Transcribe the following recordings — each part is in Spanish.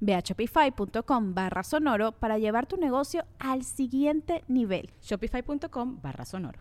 Ve a shopify.com barra sonoro para llevar tu negocio al siguiente nivel. Shopify.com barra sonoro.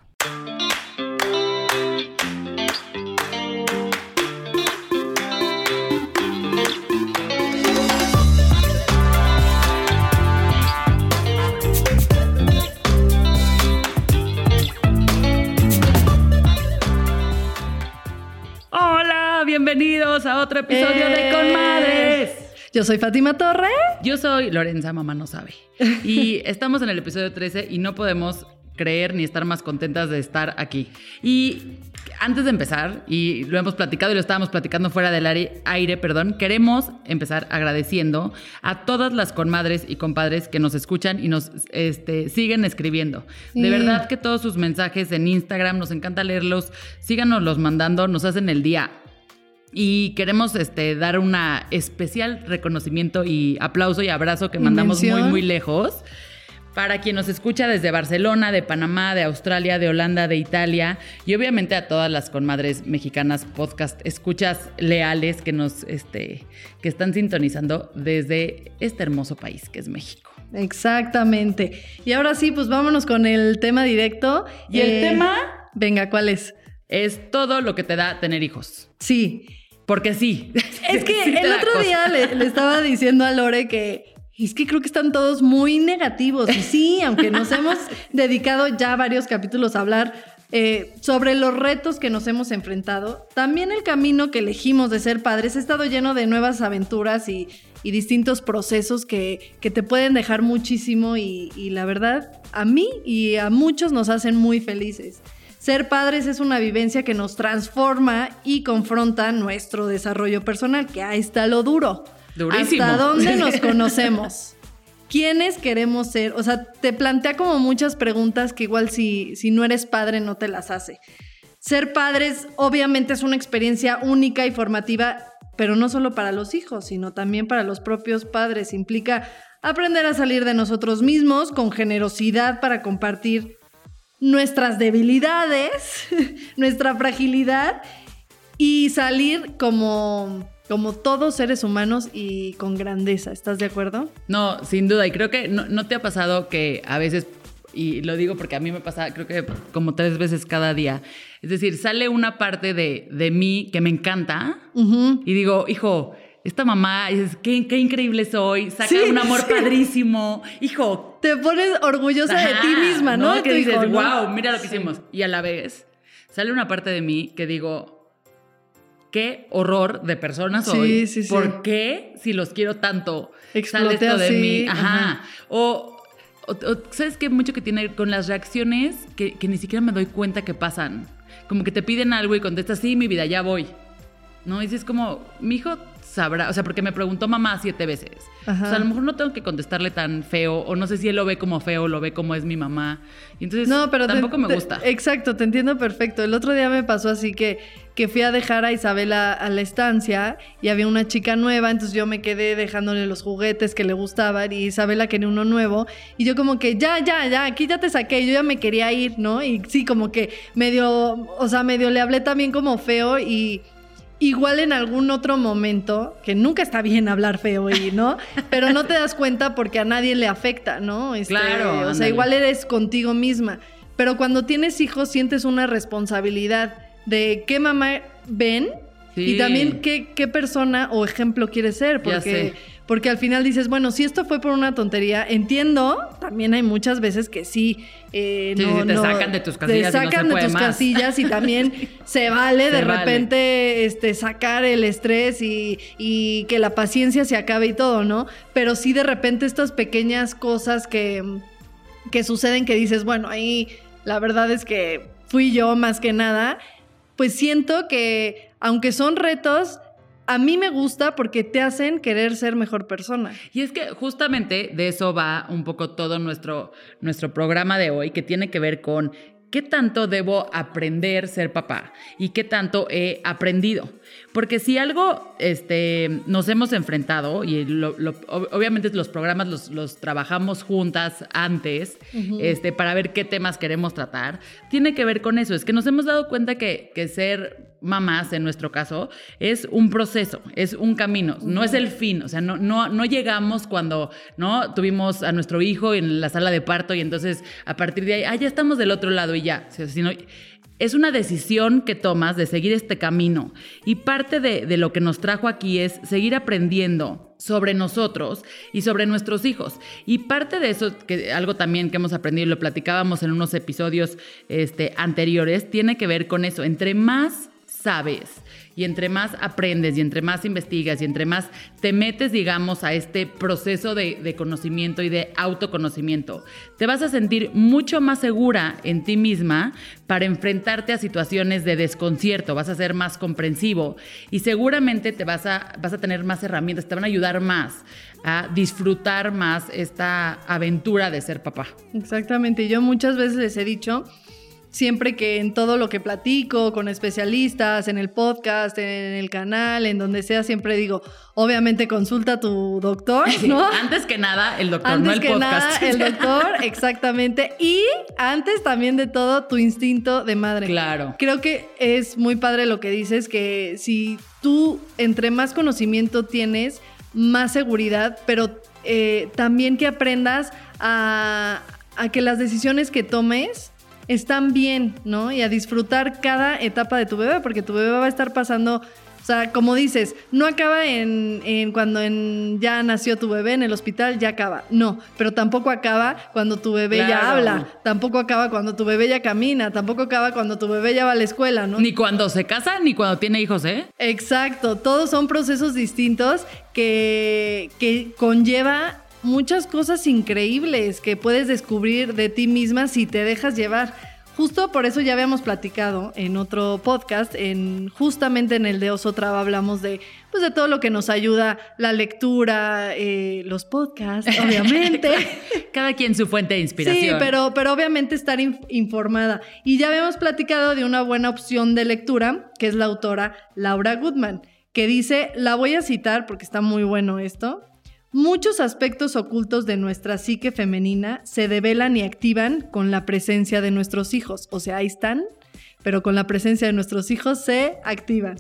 Hola, bienvenidos a otro episodio de Con Madres. Yo soy Fátima Torre. Yo soy Lorenza, mamá no sabe. Y estamos en el episodio 13 y no podemos creer ni estar más contentas de estar aquí. Y antes de empezar, y lo hemos platicado y lo estábamos platicando fuera del aire, perdón, queremos empezar agradeciendo a todas las conmadres y compadres que nos escuchan y nos este, siguen escribiendo. De verdad que todos sus mensajes en Instagram, nos encanta leerlos, síganos los mandando, nos hacen el día y queremos este, dar un especial reconocimiento y aplauso y abrazo que mandamos muy, muy lejos. Para quien nos escucha desde Barcelona, de Panamá, de Australia, de Holanda, de Italia y obviamente a todas las conmadres mexicanas podcast escuchas leales que nos este, que están sintonizando desde este hermoso país que es México. Exactamente. Y ahora sí, pues vámonos con el tema directo. ¿Y el eh, tema? Venga, ¿cuál es? Es todo lo que te da tener hijos. Sí. Porque sí. Es que el otro día le, estaba diciendo a Lore que es que creo que están todos muy negativos. Y sí, aunque nos hemos dedicado ya varios capítulos a hablar eh, sobre los retos que nos hemos enfrentado, también el camino que elegimos de ser padres ha estado lleno de nuevas aventuras y, distintos procesos que, que, te pueden dejar muchísimo y, y la verdad, a mí y a muchos nos hacen muy felices. Ser padres es una vivencia que nos transforma y confronta nuestro desarrollo personal, que ahí está lo duro. Durísimo. ¿Hasta dónde nos conocemos? ¿Quiénes queremos ser? O sea, te plantea como muchas preguntas que igual si, si no eres padre no te las hace. Ser padres obviamente es una experiencia única y formativa, pero no solo para los hijos, sino también para los propios padres. Implica aprender a salir de nosotros mismos con generosidad para compartir nuestras debilidades, nuestra fragilidad y salir como, como todos seres humanos y con grandeza. ¿Estás de acuerdo? No, sin duda. Y creo que no, te ha pasado que a veces, y lo digo porque a mí me pasa, creo que como tres veces cada día. Es decir, sale una parte de, de mí que me encanta y digo, hijo, esta mamá, es, qué, qué increíble soy, saca un amor padrísimo. Hijo. Te pones orgullosa de ti misma, ¿no? Que dices, wow, mira lo que hicimos. Y a la vez sale una parte de mí que digo, qué horror de persona soy. Sí, sí, sí. ¿Por qué, si los quiero tanto, sale esto de mí? Ajá. O, ¿sabes qué? Mucho que tiene con las reacciones que, que ni siquiera me doy cuenta que pasan. Como que te piden algo y contestas, sí, mi vida, ya voy. ¿no? Y es como, mi hijo sabrá, o sea, porque me preguntó mamá siete veces. O sea, a lo mejor no tengo que contestarle tan feo, o no sé si él lo ve como feo, lo ve como es mi mamá. Y entonces no, pero tampoco me gusta. exacto, te entiendo perfecto. El otro día me pasó así que, que fui a dejar a Isabela a la estancia y había una chica nueva, entonces yo me quedé dejándole los juguetes que le gustaban y Isabela quería uno nuevo. Y yo como que, ya, ya, ya, aquí ya te saqué, yo ya me quería ir, ¿no? Y sí, como que medio, o sea, medio le hablé también como feo y igual en algún otro momento, que nunca está bien hablar feo y, ¿no? Pero no te das cuenta porque a nadie le afecta, ¿no? Este, claro. O sea, igual eres contigo misma. Pero cuando tienes hijos sientes una responsabilidad de qué mamá ven y también qué, qué, persona o ejemplo quieres ser. Porque, porque al final dices, bueno, si esto fue por una tontería, entiendo, también hay muchas veces que sí, eh, Sí, no, sí, te no- sacan de tus casillas y Te no se sacan de puede tus más. casillas y también se vale de vale. repente este, sacar el estrés y, y que la paciencia se acabe y todo, ¿no? Pero sí de repente estas pequeñas cosas que, que suceden que dices, bueno, ahí la verdad es que fui yo más que nada, pues siento que aunque son retos, a mí me gusta porque te hacen querer ser mejor persona. Y es que justamente de eso va un poco todo nuestro, nuestro programa de hoy, que tiene que ver con qué tanto debo aprender ser papá y qué tanto he aprendido. Porque si algo este, nos hemos enfrentado, y lo- lo- ob- obviamente los programas los, los trabajamos juntas antes, este, para ver qué temas queremos tratar, tiene que ver con eso. Es que nos hemos dado cuenta que, que ser mamás, en nuestro caso, es un proceso, es un camino, no es el fin. O sea, no, no, no llegamos cuando no tuvimos a nuestro hijo en la sala de parto y entonces a partir de ahí, ah, ya estamos del otro lado y ya. Sino- es una decisión que tomas de seguir este camino. Y parte de, de lo que nos trajo aquí es seguir aprendiendo sobre nosotros y sobre nuestros hijos. Y parte de eso, que algo también que hemos aprendido y lo platicábamos en unos episodios este, anteriores, tiene que ver con eso. Entre más sabes y entre más aprendes y entre más investigas y entre más te metes, digamos, a este proceso de, de conocimiento y de autoconocimiento, te vas a sentir mucho más segura en ti misma para enfrentarte a situaciones de desconcierto, vas a ser más comprensivo y seguramente te vas a, vas a tener más herramientas, te van a ayudar más a disfrutar más esta aventura de ser papá. Exactamente. Yo muchas veces les he dicho, siempre que en todo lo que platico con especialistas, en el podcast, en el canal, en donde sea, siempre digo, obviamente consulta a tu doctor, ¿no? Antes que nada, el doctor, Antes no el que podcast. nada, el doctor, exactamente. Y antes también de todo, tu instinto de madre. Claro. Creo que es muy padre lo que dices, que si tú entre más conocimiento tienes, más seguridad, pero eh, también que aprendas a, a que las decisiones que tomes están bien, ¿no? Y a disfrutar cada etapa de tu bebé, porque tu bebé va a estar pasando... O sea, como dices, no acaba en, en cuando en- ya nació tu bebé en el hospital, ya acaba. No, pero tampoco acaba cuando tu bebé ya habla, tampoco acaba cuando tu bebé ya camina, tampoco acaba cuando tu bebé ya va a la escuela, ¿no? Ni cuando se casa, ni cuando tiene hijos, ¿eh? Exacto, todos son procesos distintos que, que conlleva muchas cosas increíbles que puedes descubrir de ti misma si te dejas llevar. Justo por eso ya habíamos platicado en otro podcast, en justamente en el de Oso Traba hablamos de, pues de todo lo que nos ayuda, la lectura, eh, los podcasts, obviamente. Cada quien su fuente de inspiración. Sí, pero, pero obviamente estar in- informada. Y ya habíamos platicado de una buena opción de lectura, que es la autora Laura Goodman, que dice, la voy a citar porque está muy bueno esto. Muchos aspectos ocultos de nuestra psique femenina se develan y activan con la presencia de nuestros hijos. O sea, ahí están, pero con la presencia de nuestros hijos se activan.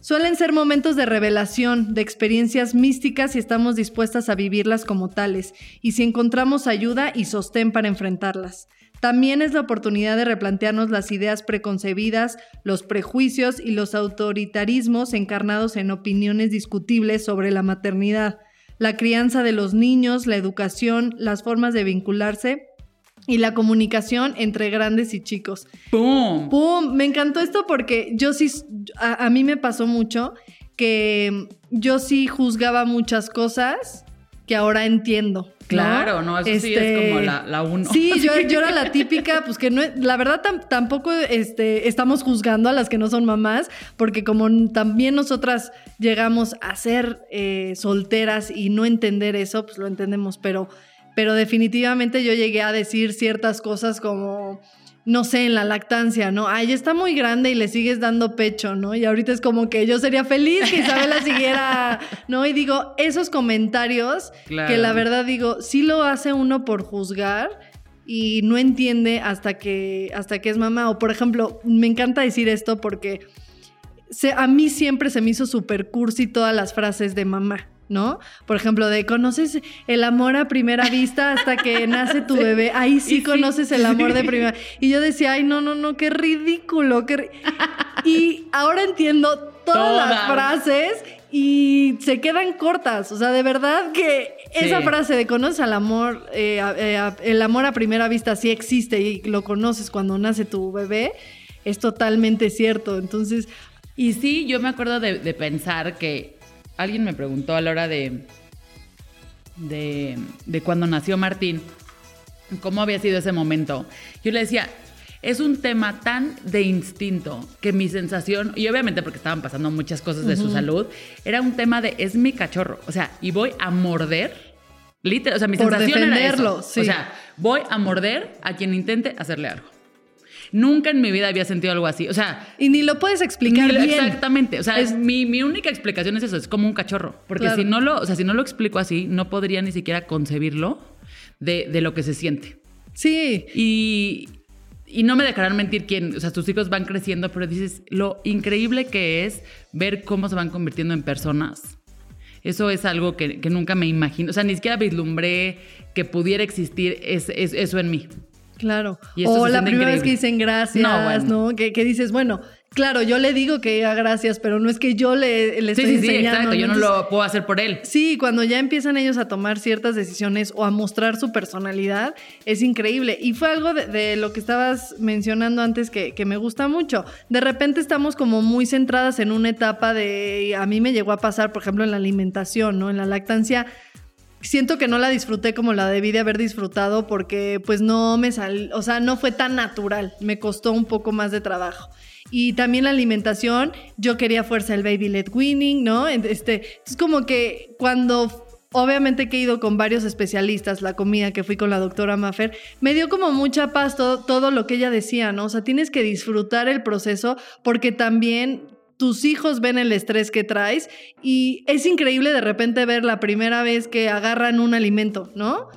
Suelen ser momentos de revelación, de experiencias místicas y estamos dispuestas a vivirlas como tales, y si encontramos ayuda y sostén para enfrentarlas. También es la oportunidad de replantearnos las ideas preconcebidas, los prejuicios y los autoritarismos encarnados en opiniones discutibles sobre la maternidad, la crianza de los niños, la educación, las formas de vincularse y la comunicación entre grandes y chicos. ¡Pum! ¡Pum! Me encantó esto porque yo sí, a, a mí me pasó mucho que yo sí juzgaba muchas cosas que ahora entiendo. ¿no? Claro, no, eso sí es Este, como la, la uno. Sí, yo, yo era la típica, pues que no, la verdad tam- tampoco este, estamos juzgando a las que no son mamás, porque como también nosotras llegamos a ser eh, solteras y no entender eso, pues lo entendemos, pero, pero definitivamente yo llegué a decir ciertas cosas como, no sé, en la lactancia, ¿no? Ay, está muy grande y le sigues dando pecho, ¿no? Y ahorita es como que yo sería feliz que Isabela siguiera, ¿no? Y digo, esos comentarios Claro. que la verdad digo, sí lo hace uno por juzgar y no entiende hasta que, hasta que es mamá. O por ejemplo, me encanta decir esto porque se- a mí siempre se me hizo super cursi todas las frases de mamá. ¿No? Por ejemplo, de conoces el amor a primera vista hasta que nace tu bebé. Ahí sí, conoces el amor de primera. Y yo decía, ay, no, no, no, qué ridículo. Qué ri-". Y ahora entiendo todas, las frases y se quedan cortas. O sea, de verdad que esa frase de conoces al amor, eh, a- eh, a- el amor a primera vista sí existe y lo conoces cuando nace tu bebé, es totalmente cierto. Entonces, Y sí, yo me acuerdo de, de pensar que alguien me preguntó a la hora de, de, de cuando nació Martín, cómo había sido ese momento. Yo le decía, es un tema tan de instinto que mi sensación, y obviamente porque estaban pasando muchas cosas de su salud, era un tema de es mi cachorro. O sea, y voy a morder. Literal, o sea, mi Por sensación era eso. sí. O sea, voy a morder a quien intente hacerle algo. Nunca en mi vida había sentido algo así. O sea, y ni lo puedes explicar lo- bien. Exactamente. O sea, Es- mi, mi única explicación es eso, es como un cachorro. Porque Claro. si no lo, o sea, si no lo explico así, no podría ni siquiera concebirlo de, de lo que se siente. Sí, Y, y no me dejarán mentir quién, o sea, tus hijos van creciendo, pero dices lo increíble que es ver cómo se van convirtiendo en personas. Eso es algo que, que nunca me imagino, o sea, ni siquiera vislumbré que pudiera existir es- es- eso en mí. Claro. Y O la primera vez que dicen gracias, No. Que, que dices, bueno, claro, yo le digo que diga gracias, pero no es que yo le, le Sí, estoy sí, sí, enseñando. exacto, yo no lo puedo hacer por él. Sí, cuando ya empiezan ellos a tomar ciertas decisiones o a mostrar su personalidad, es increíble. Y fue algo de, de lo que estabas mencionando antes que, que me gusta mucho. De repente estamos como muy centradas en una etapa de, a mí me llegó a pasar, por ejemplo, en la alimentación, ¿no? En la lactancia. Siento que no la disfruté como la debí de haber disfrutado porque pues no me sal, o sea, no fue tan natural, me costó un poco más de trabajo. Y también la alimentación, yo quería fuerza el baby led winning, ¿no? Este, es como que cuando obviamente que he ido con varios especialistas, la comida que fui con la doctora Maffer, me dio como mucha paz todo, todo lo que ella decía, ¿no? O sea, tienes que disfrutar el proceso porque también tus hijos ven el estrés que traes y es increíble de repente ver la primera vez que agarran un alimento, ¿no?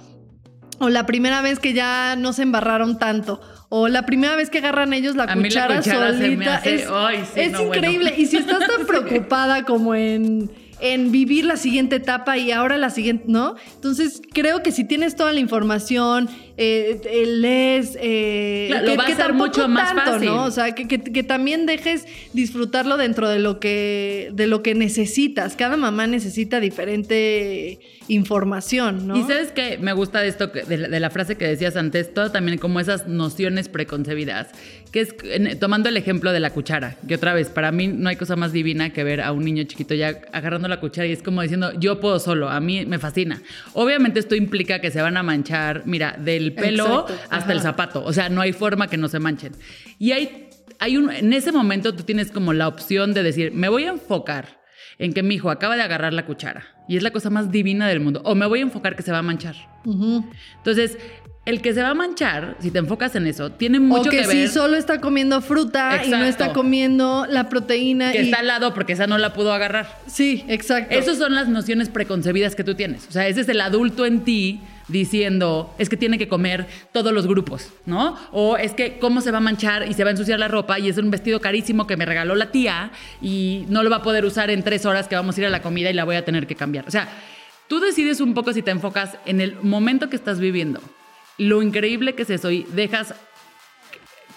O la primera vez que ya no se embarraron tanto. O la primera vez que agarran ellos la la cuchara, me solita. hace- es ay, sí, es no, bueno. increíble. Y si estás tan preocupada como en, en vivir la siguiente etapa y ahora la siguiente, ¿no? Entonces creo que si tienes toda la información, eh, lees, eh, Claro, lo va a tampoco mucho más fácil. ¿no? O sea, que, que- que también dejes disfrutarlo dentro de lo que de lo que necesitas. Cada mamá necesita diferente información, ¿no? Y sabes que me gusta de esto, que- de la, de la frase que decías antes, todo también como esas nociones preconcebidas, que es en- tomando el ejemplo de la cuchara, que otra vez, para mí no hay cosa más divina que ver a un niño chiquito ya agarrando la cuchara y es como diciendo, yo puedo solo, a mí me fascina. Obviamente esto implica que se van a manchar, mira, del pelo Exacto, hasta ajá. el zapato, o sea, no hay forma que no se manchen. Y hay, hay un, en ese momento tú tienes como la opción de decir, me voy a enfocar en que mi hijo acaba de agarrar la cuchara y es la cosa más divina del mundo, o me voy a enfocar que se va a manchar. Ujú. Entonces, el que se va a manchar, si te enfocas en eso, tiene O mucho que que, si ver solo está comiendo fruta y no está Exacto. comiendo la proteína. que y- está al lado porque esa no la pudo agarrar. Sí, exacto. Esas son las nociones preconcebidas que tú tienes. O sea, ese es el adulto en ti diciendo, es que tiene que comer todos los grupos, ¿no? O es que cómo se va a manchar y se va a ensuciar la ropa y es un vestido carísimo que me regaló la tía y no lo va a poder usar en tres horas que vamos a ir a la comida y la voy a tener que cambiar. O sea, tú decides un poco si te enfocas en el momento que estás viviendo, lo increíble que es eso y dejas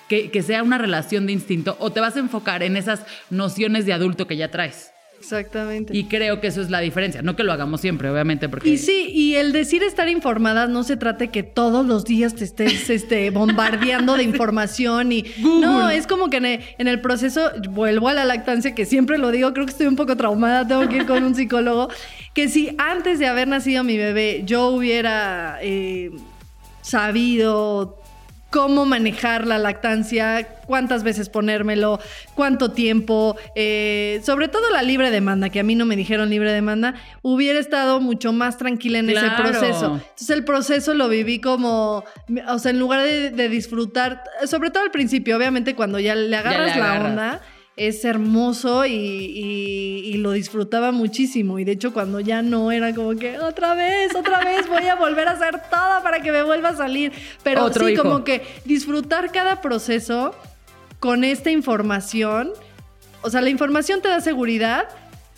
que, que sea una relación de instinto o te vas a enfocar en esas nociones de adulto que ya traes. Exactamente. Y creo que eso es la diferencia. No que lo hagamos siempre, obviamente, porque. Y sí, y el decir estar informadas no se trate que todos los días te estés este, bombardeando de información y Google. no, es como que en el, en el proceso vuelvo a la lactancia que siempre lo digo, creo que estoy un poco traumada, tengo que ir con un psicólogo, que si antes de haber nacido mi bebé yo hubiera eh, sabido cómo manejar la lactancia, cuántas veces ponérmelo, cuánto tiempo, eh, sobre todo la libre demanda, que a mí no me dijeron libre demanda, hubiera estado mucho más tranquila en ese proceso. Entonces el proceso lo viví como, o sea, en lugar de, de disfrutar, sobre todo al principio, obviamente cuando ya le agarras la agarras. onda, es hermoso y, y- y lo disfrutaba muchísimo. Y de hecho, cuando ya no era como que otra vez, otra vez voy a volver a hacer todo para que me vuelva a salir. Pero Otro sí, hijo. como que disfrutar cada proceso con esta información. O sea, la información te da seguridad,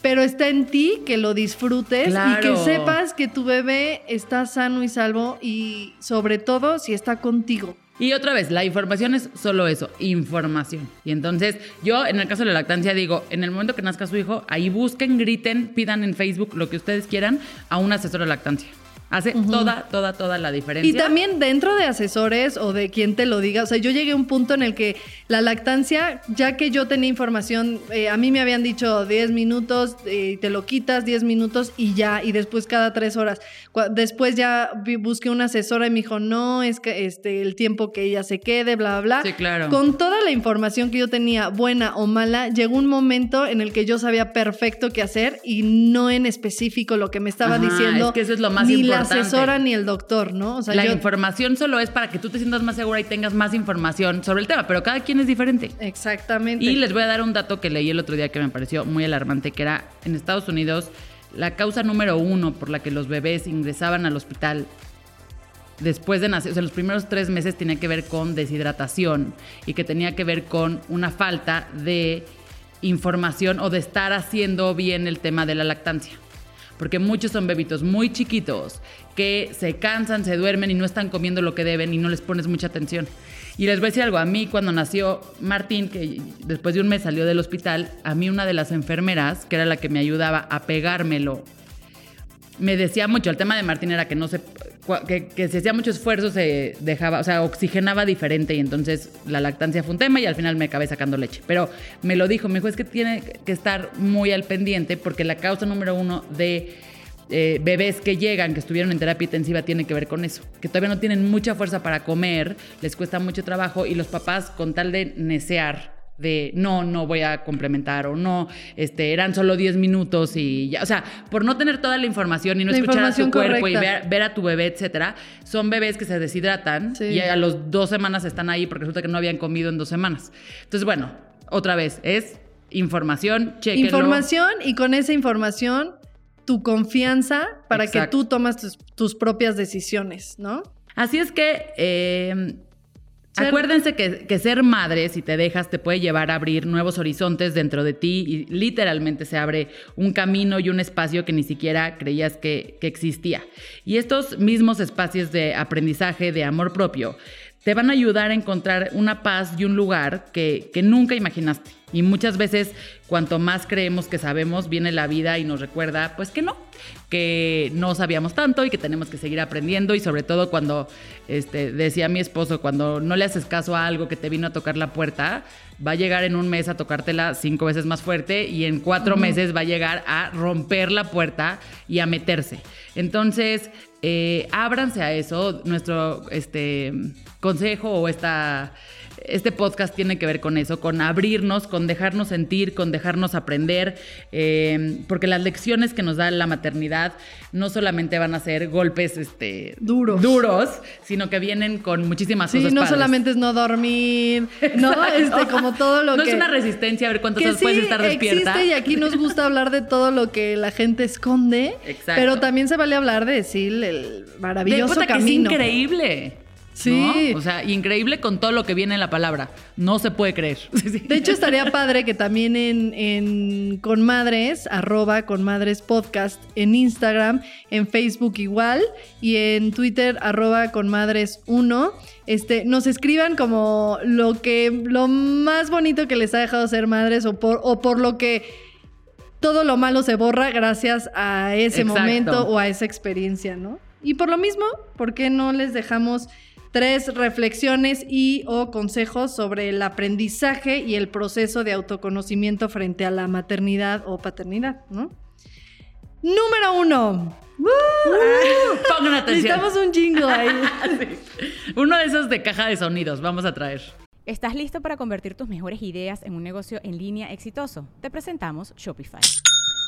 pero está en ti que lo disfrutes y que sepas que tu bebé está sano y salvo y sobre todo si está contigo. Y otra vez, la información es solo eso, información. Y entonces yo, en el caso de la lactancia, digo, en el momento que nazca su hijo, ahí busquen, griten, pidan en Facebook lo que ustedes quieran a un asesor de lactancia. Hace toda, toda, toda la diferencia. Y también dentro de asesores o de quien te lo diga, o sea, yo llegué a un punto en el que la lactancia, ya que yo tenía información, eh, a mí me habían dicho 10 minutos, eh, te lo quitas 10 minutos y ya, y después cada 3 horas. Después ya busqué una asesora y me dijo, no, es que este, el tiempo que ella se quede, bla, bla, bla. Sí, claro. Con toda la información que yo tenía, buena o mala, llegó un momento en el que yo sabía perfecto qué hacer y no en específico lo que me estaba Ajá, diciendo. es que eso es lo más importante. Asesora ni el doctor, ¿no? O sea, la yo- información solo es para que tú te sientas más segura y tengas más información sobre el tema, pero cada quien es diferente. Exactamente. Y les voy a dar un dato que leí el otro día que me pareció muy alarmante, que era en Estados Unidos la causa número uno por la que los bebés ingresaban al hospital después de nacer, o sea, los primeros tres meses tenía que ver con deshidratación y que tenía que ver con una falta de información o de estar haciendo bien el tema de la lactancia. Porque muchos son bebitos muy chiquitos que se cansan, se duermen y no están comiendo lo que deben y no les pones mucha atención. Y les voy a decir algo, a mí cuando nació Martín, que después de un mes salió del hospital, a mí una de las enfermeras, que era la que me ayudaba a pegármelo me decía mucho, el tema de Martín era que no se, que, que si hacía mucho esfuerzo se dejaba, o sea, oxigenaba diferente y entonces la lactancia fue un tema y al final me acabé sacando leche. Pero me lo dijo, me dijo, es que tiene que estar muy al pendiente porque la causa número uno de eh, bebés que llegan, que estuvieron en terapia intensiva, tiene que ver con eso, que todavía no tienen mucha fuerza para comer, les cuesta mucho trabajo y los papás con tal de necear de no, no voy a complementar o no, este, eran solo 10 minutos y ya, o sea, por no tener toda la información y no La escuchar a tu información cuerpo y ver, ver a tu bebé, etcétera, son bebés que se deshidratan Sí. y a los dos semanas están ahí porque resulta que no habían comido en dos semanas. Entonces, bueno, otra vez, es información, chequenlo. Información y con esa información tu confianza para Exacto. que tú tomas tus, tus propias decisiones, ¿no? Así es que eh, Acuérdense que, que ser madre, si te dejas, te puede llevar a abrir nuevos horizontes dentro de ti y literalmente se abre un camino y un espacio que ni siquiera creías que, que existía. Y estos mismos espacios de aprendizaje, de amor propio, te van a ayudar a encontrar una paz y un lugar que, que nunca imaginaste. Y muchas veces, cuanto más creemos que sabemos, viene la vida y nos recuerda, pues que no, que no sabíamos tanto y que tenemos que seguir aprendiendo. Y sobre todo cuando, este, decía mi esposo, cuando no le haces caso a algo que te vino a tocar la puerta, va a llegar en un mes a tocártela cinco veces más fuerte y en cuatro meses va a llegar a romper la puerta y a meterse. Entonces, eh, ábranse a eso. Nuestro este, consejo o esta, este podcast tiene que ver con eso, con abrirnos, con dejarnos sentir, con dejarnos aprender, eh, porque las lecciones que nos da la maternidad no solamente van a ser golpes este, Duros. duros, sino que vienen con muchísimas Sí, cosas no padres. solamente es no dormir, no, este, como todo lo no que... es una resistencia a ver cuántas horas puedes sí estar despierta. existe y aquí nos gusta hablar de todo lo que la gente esconde, Exacto. pero también se vale hablar de decir el de maravilloso puta que es camino. increíble. Sí. ¿no? O sea, increíble con todo lo que viene en la palabra. No se puede creer. De hecho, estaría padre que también en, en Conmadres, arroba Conmadres Podcast, en Instagram, en Facebook igual, y en Twitter, arroba Conmadres1, este, nos escriban como lo que, lo más bonito que les ha dejado ser madres o por, o por lo que todo lo malo se borra gracias a ese Exacto. momento o a esa experiencia, ¿no? Y por lo mismo, ¿por qué no les dejamos tres reflexiones y o consejos sobre el aprendizaje y el proceso de autoconocimiento frente a la maternidad o paternidad, ¿no? Número uno. Pongan atención. Necesitamos un jingle ahí. Sí. Uno de esos de caja de sonidos. Vamos a traer. ¿Estás listo para convertir tus mejores ideas en un negocio en línea exitoso? Te presentamos Shopify.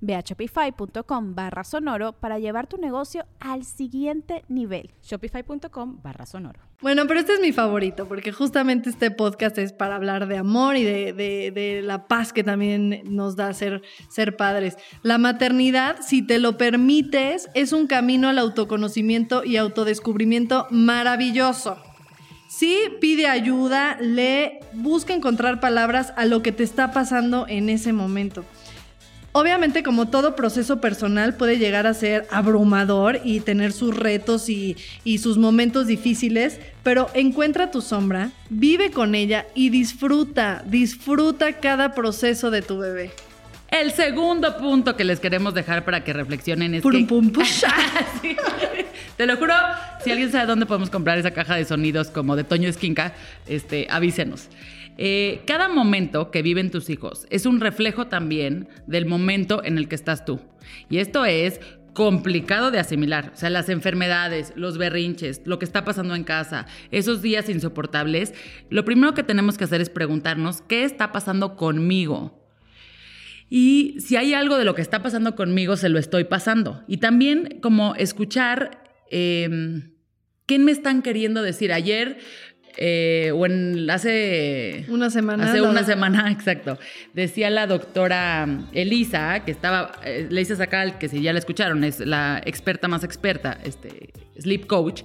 Ve a shopify.com barra sonoro para llevar tu negocio al siguiente nivel. Shopify.com barra sonoro. Bueno, pero este es mi favorito, porque justamente este podcast es para hablar de amor y de, de- de la paz que también nos da ser, ser padres. La maternidad, si te lo permites, es un camino al autoconocimiento y autodescubrimiento maravilloso. Sí, pide ayuda, lee, busca encontrar palabras a lo que te está pasando en ese momento. Obviamente, como todo proceso personal puede llegar a ser abrumador y tener sus retos y, y sus momentos difíciles, pero encuentra tu sombra, vive con ella y disfruta, disfruta cada proceso de tu bebé. El segundo punto que les queremos dejar para que reflexionen es Purum, que... pum. Sí. Te lo juro, si alguien sabe dónde podemos comprar esa caja de sonidos como de Toño Esquinca, este, avísenos. Eh, cada momento que viven tus hijos es un reflejo también del momento en el que estás tú. Y esto es complicado de asimilar. O sea, las enfermedades, los berrinches, lo que está pasando en casa, esos días insoportables, lo primero que tenemos que hacer es preguntarnos, ¿qué está pasando conmigo? Y si hay algo de lo que está pasando conmigo, se lo estoy pasando. Y también como escuchar eh, qué me están queriendo decir. Ayer eh, o en hace Una semana. Hace una semana, exacto. Decía la doctora Elisa, que estaba, eh, Elisa Sacal, que si ya la escucharon, es la experta más experta, este, sleep coach.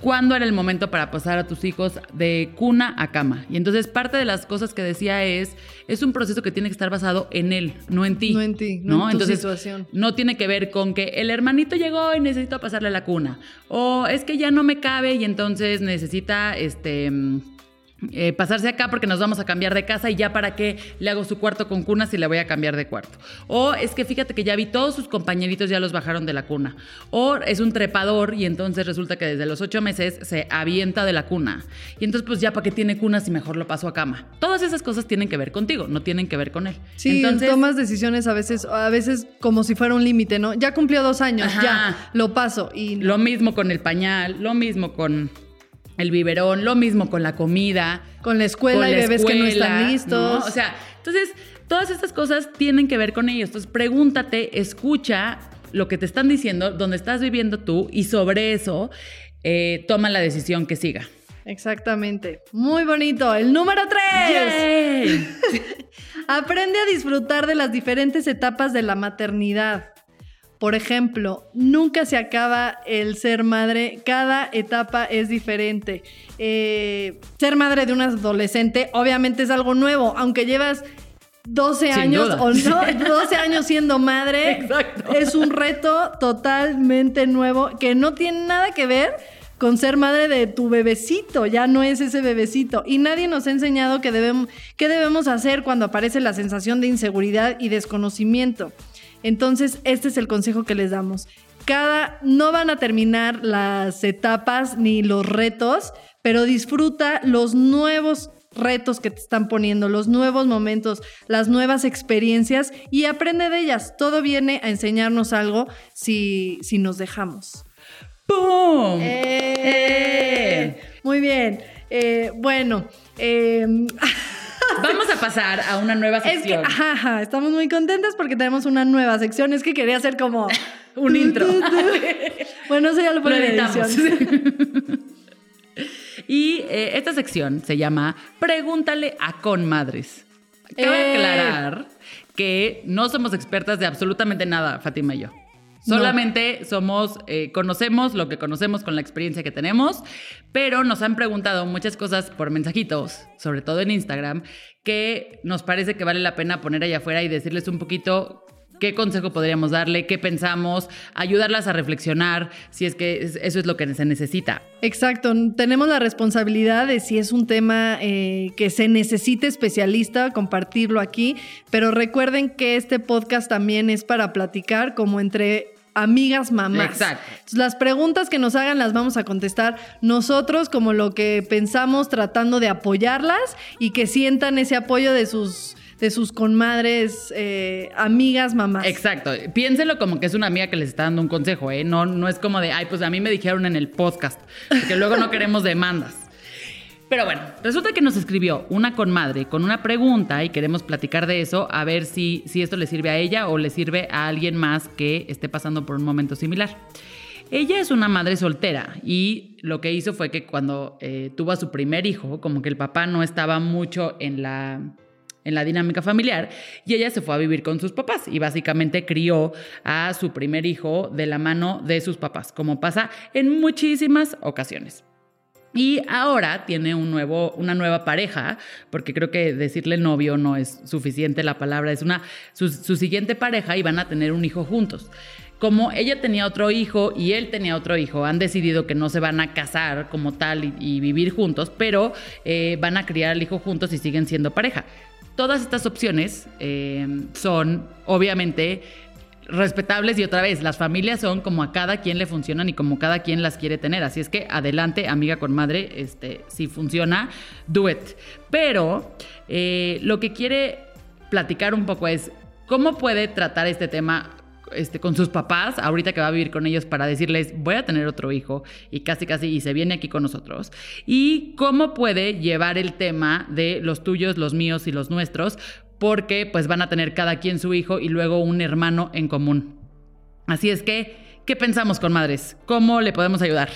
¿Cuándo era el momento para pasar a tus hijos de cuna a cama? Y entonces parte de las cosas que decía es, es un proceso que tiene que estar basado en él, no en ti. No en ti, no en tu entonces, situación. no tiene que ver con que el hermanito llegó y necesito pasarle la cuna. O es que ya no me cabe y entonces necesita este. Eh, pasarse acá porque nos vamos a cambiar de casa y ya para qué le hago su cuarto con cuna si le voy a cambiar de cuarto. O es que fíjate que ya vi todos sus compañeritos ya los bajaron de la cuna. O es un trepador y entonces resulta que desde los ocho meses se avienta de la cuna. Y entonces pues ya para qué tiene cuna si mejor lo paso a cama. Todas esas cosas tienen que ver contigo, no tienen que ver con él. Sí, entonces, tomas decisiones a veces, a veces como si fuera un límite, ¿no? Ya cumplió dos años, Ajá. ya, lo paso. Y no. Lo mismo con el pañal, lo mismo con el biberón, lo mismo con la comida. con la escuela con y la bebés que no están listos. ¿no? O sea, entonces, todas estas cosas tienen que ver con ellos. Entonces, pregúntate, escucha lo que te están diciendo, dónde estás viviendo tú y sobre eso eh, toma la decisión que siga. Exactamente. Muy bonito. El número tres. ¡Yay! Aprende a disfrutar de las diferentes etapas de la maternidad. Por ejemplo, nunca se acaba el ser madre, cada etapa es diferente. Eh, ser madre de un adolescente obviamente es algo nuevo, aunque llevas 12 Sin años duda. o no, 12 años siendo madre, Exacto. es un reto totalmente nuevo que no tiene nada que ver con ser madre de tu bebecito, ya no es ese bebecito. Y nadie nos ha enseñado debemos, qué debemos hacer cuando aparece la sensación de inseguridad y desconocimiento. Entonces, este es el consejo que les damos. Cada, no van a terminar las etapas ni los retos, pero disfruta los nuevos retos que te están poniendo, los nuevos momentos, las nuevas experiencias y aprende de ellas. Todo viene a enseñarnos algo si, si nos dejamos. ¡Pum! ¡Eh! ¡Eh! Muy bien. Eh, bueno, eh, Vamos a pasar a una nueva es que sección. ajá, ajá, estamos muy contentas porque tenemos una nueva sección. Es que quería hacer como Un intro. bueno, eso ya lo ponen en edición. Y eh, esta sección se llama Pregúntale a Conmadres. Cabe Eh. aclarar que no somos expertas de absolutamente nada, Fátima y yo. Solamente somos, eh, conocemos lo que conocemos con la experiencia que tenemos, pero nos han preguntado muchas cosas por mensajitos, sobre todo en Instagram, que nos parece que vale la pena poner allá afuera y decirles un poquito qué consejo podríamos darle, qué pensamos, ayudarlas a reflexionar si es que eso es lo que se necesita. Exacto, tenemos la responsabilidad de si es un tema eh, que se necesite especialista, compartirlo aquí, pero recuerden que este podcast también es para platicar como entre amigas mamás. Exacto. las preguntas que nos hagan las vamos a contestar nosotros como lo que pensamos tratando de apoyarlas y que sientan ese apoyo de sus de sus conmadres, eh, amigas, mamás. Exacto. Piénselo como que es una amiga que les está dando un consejo, ¿eh? No, no es como de, ay, pues a mí me dijeron en el podcast, porque luego no queremos demandas. Pero bueno, resulta que nos escribió una conmadre con una pregunta y queremos platicar de eso, a ver si, si esto le sirve a ella o le sirve a alguien más que esté pasando por un momento similar. Ella es una madre soltera y lo que hizo fue que cuando eh, tuvo a su primer hijo, como que el papá no estaba mucho en la, en la dinámica familiar y ella se fue a vivir con sus papás y básicamente crió a su primer hijo de la mano de sus papás, como pasa en muchísimas ocasiones. Y ahora tiene un nuevo, una nueva pareja, porque creo que decirle novio no es suficiente la palabra, es una, su, siguiente pareja y van a tener un hijo juntos como ella tenía otro hijo y él tenía otro hijo, han decidido que no se van a casar como tal y, vivir juntos, pero eh, van a criar al hijo juntos y siguen siendo pareja todas estas opciones eh, son obviamente respetables y otra vez, las familias son como a cada quien le funcionan y como cada quien las quiere tener. Así es que adelante, amiga con madre, este, si funciona, do it. Pero eh, lo que quiere platicar un poco es cómo puede tratar este tema este, con sus papás, ahorita que va a vivir con ellos, para decirles, voy a tener otro hijo y casi, casi, y se viene aquí con nosotros. Y cómo puede llevar el tema de los tuyos, los míos y los nuestros, porque pues van a tener cada quien su hijo y luego un hermano en común. Así es que, ¿qué pensamos con madres? ¿Cómo le podemos ayudar?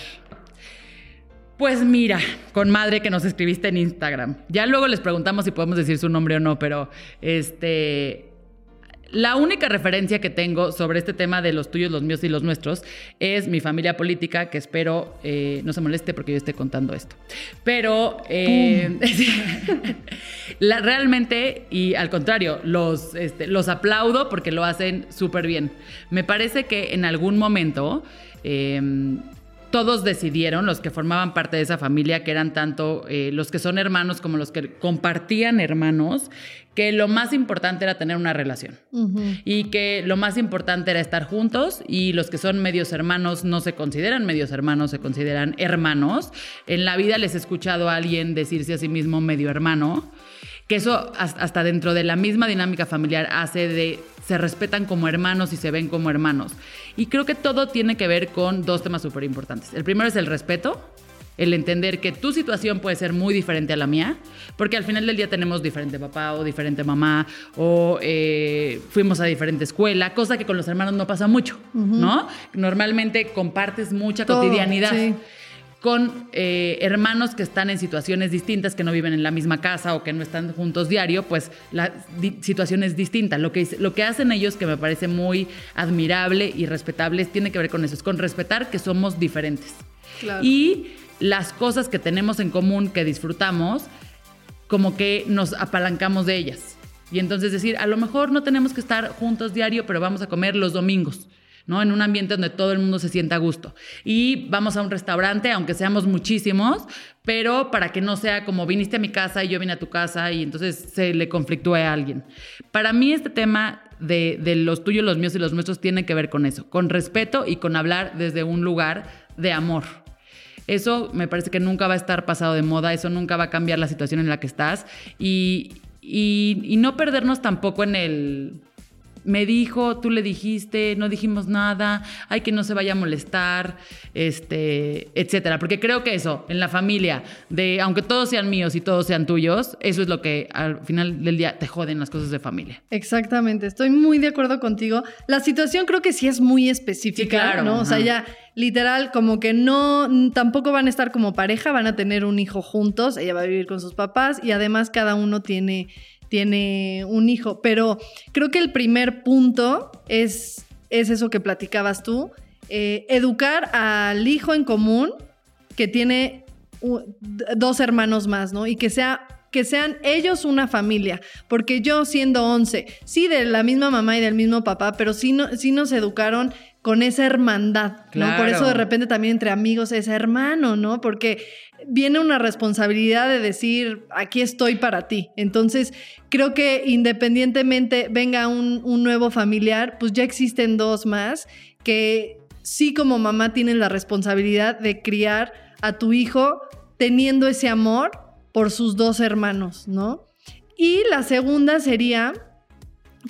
Pues mira, con madre que nos escribiste en Instagram. Ya luego les preguntamos si podemos decir su nombre o no, pero este la única referencia que tengo sobre este tema de los tuyos, los míos y los nuestros es mi familia política, que espero eh, no se moleste porque yo esté contando esto. Pero eh, realmente, y al contrario, los, este, los aplaudo porque lo hacen súper bien. Me parece que en algún momento... Em, todos decidieron, los que formaban parte de esa familia, que eran tanto eh, los que son hermanos como los que compartían hermanos, que lo más importante era tener una relación y que lo más importante era estar juntos y los que son medios hermanos no se consideran medios hermanos, se consideran hermanos. En la vida les he escuchado a alguien decirse a sí mismo medio hermano, que eso hasta dentro de la misma dinámica familiar hace de se respetan como hermanos y se ven como hermanos. Y creo que todo tiene que ver con dos temas súper importantes. El primero es el respeto el entender que tu situación puede ser muy diferente a la mía, porque al final del día tenemos diferente papá o diferente mamá, o eh, fuimos a diferente escuela, cosa que con los hermanos no pasa mucho, ¿no? Normalmente compartes mucha cotidianidad. Con eh, hermanos que están en situaciones distintas, que no viven en la misma casa o que no están juntos diario, pues la situación es distinta. Lo que, lo que hacen ellos, que me parece muy admirable y respetable, tiene que ver con eso, es con respetar que somos diferentes. Y las cosas que tenemos en común, que disfrutamos, como que nos apalancamos de ellas. Y entonces decir, a lo mejor no tenemos que estar juntos diario, pero vamos a comer los domingos. ¿No? En un ambiente donde todo el mundo se sienta a gusto. Y vamos a un restaurante, aunque seamos muchísimos, pero para que no sea como viniste a mi casa y yo vine a tu casa y entonces se le conflictúe a alguien. Para mí este tema de, de los tuyos, los míos y los nuestros tiene que ver con eso, con respeto y con hablar desde un lugar de amor. Eso me parece que nunca va a estar pasado de moda, eso nunca va a cambiar la situación en la que estás y, y no perdernos tampoco en el me dijo, tú le dijiste, no dijimos nada, hay que no se vaya a molestar, este, etcétera. Porque creo que eso, en la familia, de aunque todos sean míos y todos sean tuyos, eso es lo que al final del día te joden las cosas de familia. Exactamente, estoy muy de acuerdo contigo. La situación creo que sí es muy específica, claro, ¿no? O sea, ya literal, como que no, tampoco van a estar como pareja, van a tener un hijo juntos, ella va a vivir con sus papás y además cada uno tiene tiene un hijo. Pero creo que el primer punto es, es eso que platicabas tú, eh, educar al hijo en común que tiene dos hermanos más, ¿no? Y que sea que sean ellos una familia, porque yo siendo 11, sí de la misma mamá y del mismo papá, pero sí, no, sí nos educaron con esa hermandad, ¿no? Por eso de repente también entre amigos es hermano, ¿no? Porque viene una responsabilidad de decir, aquí estoy para ti. Entonces, creo que independientemente venga un, un nuevo familiar, pues ya existen dos más que sí como mamá tienen la responsabilidad de criar a tu hijo teniendo ese amor por sus dos hermanos, ¿no? Y la segunda sería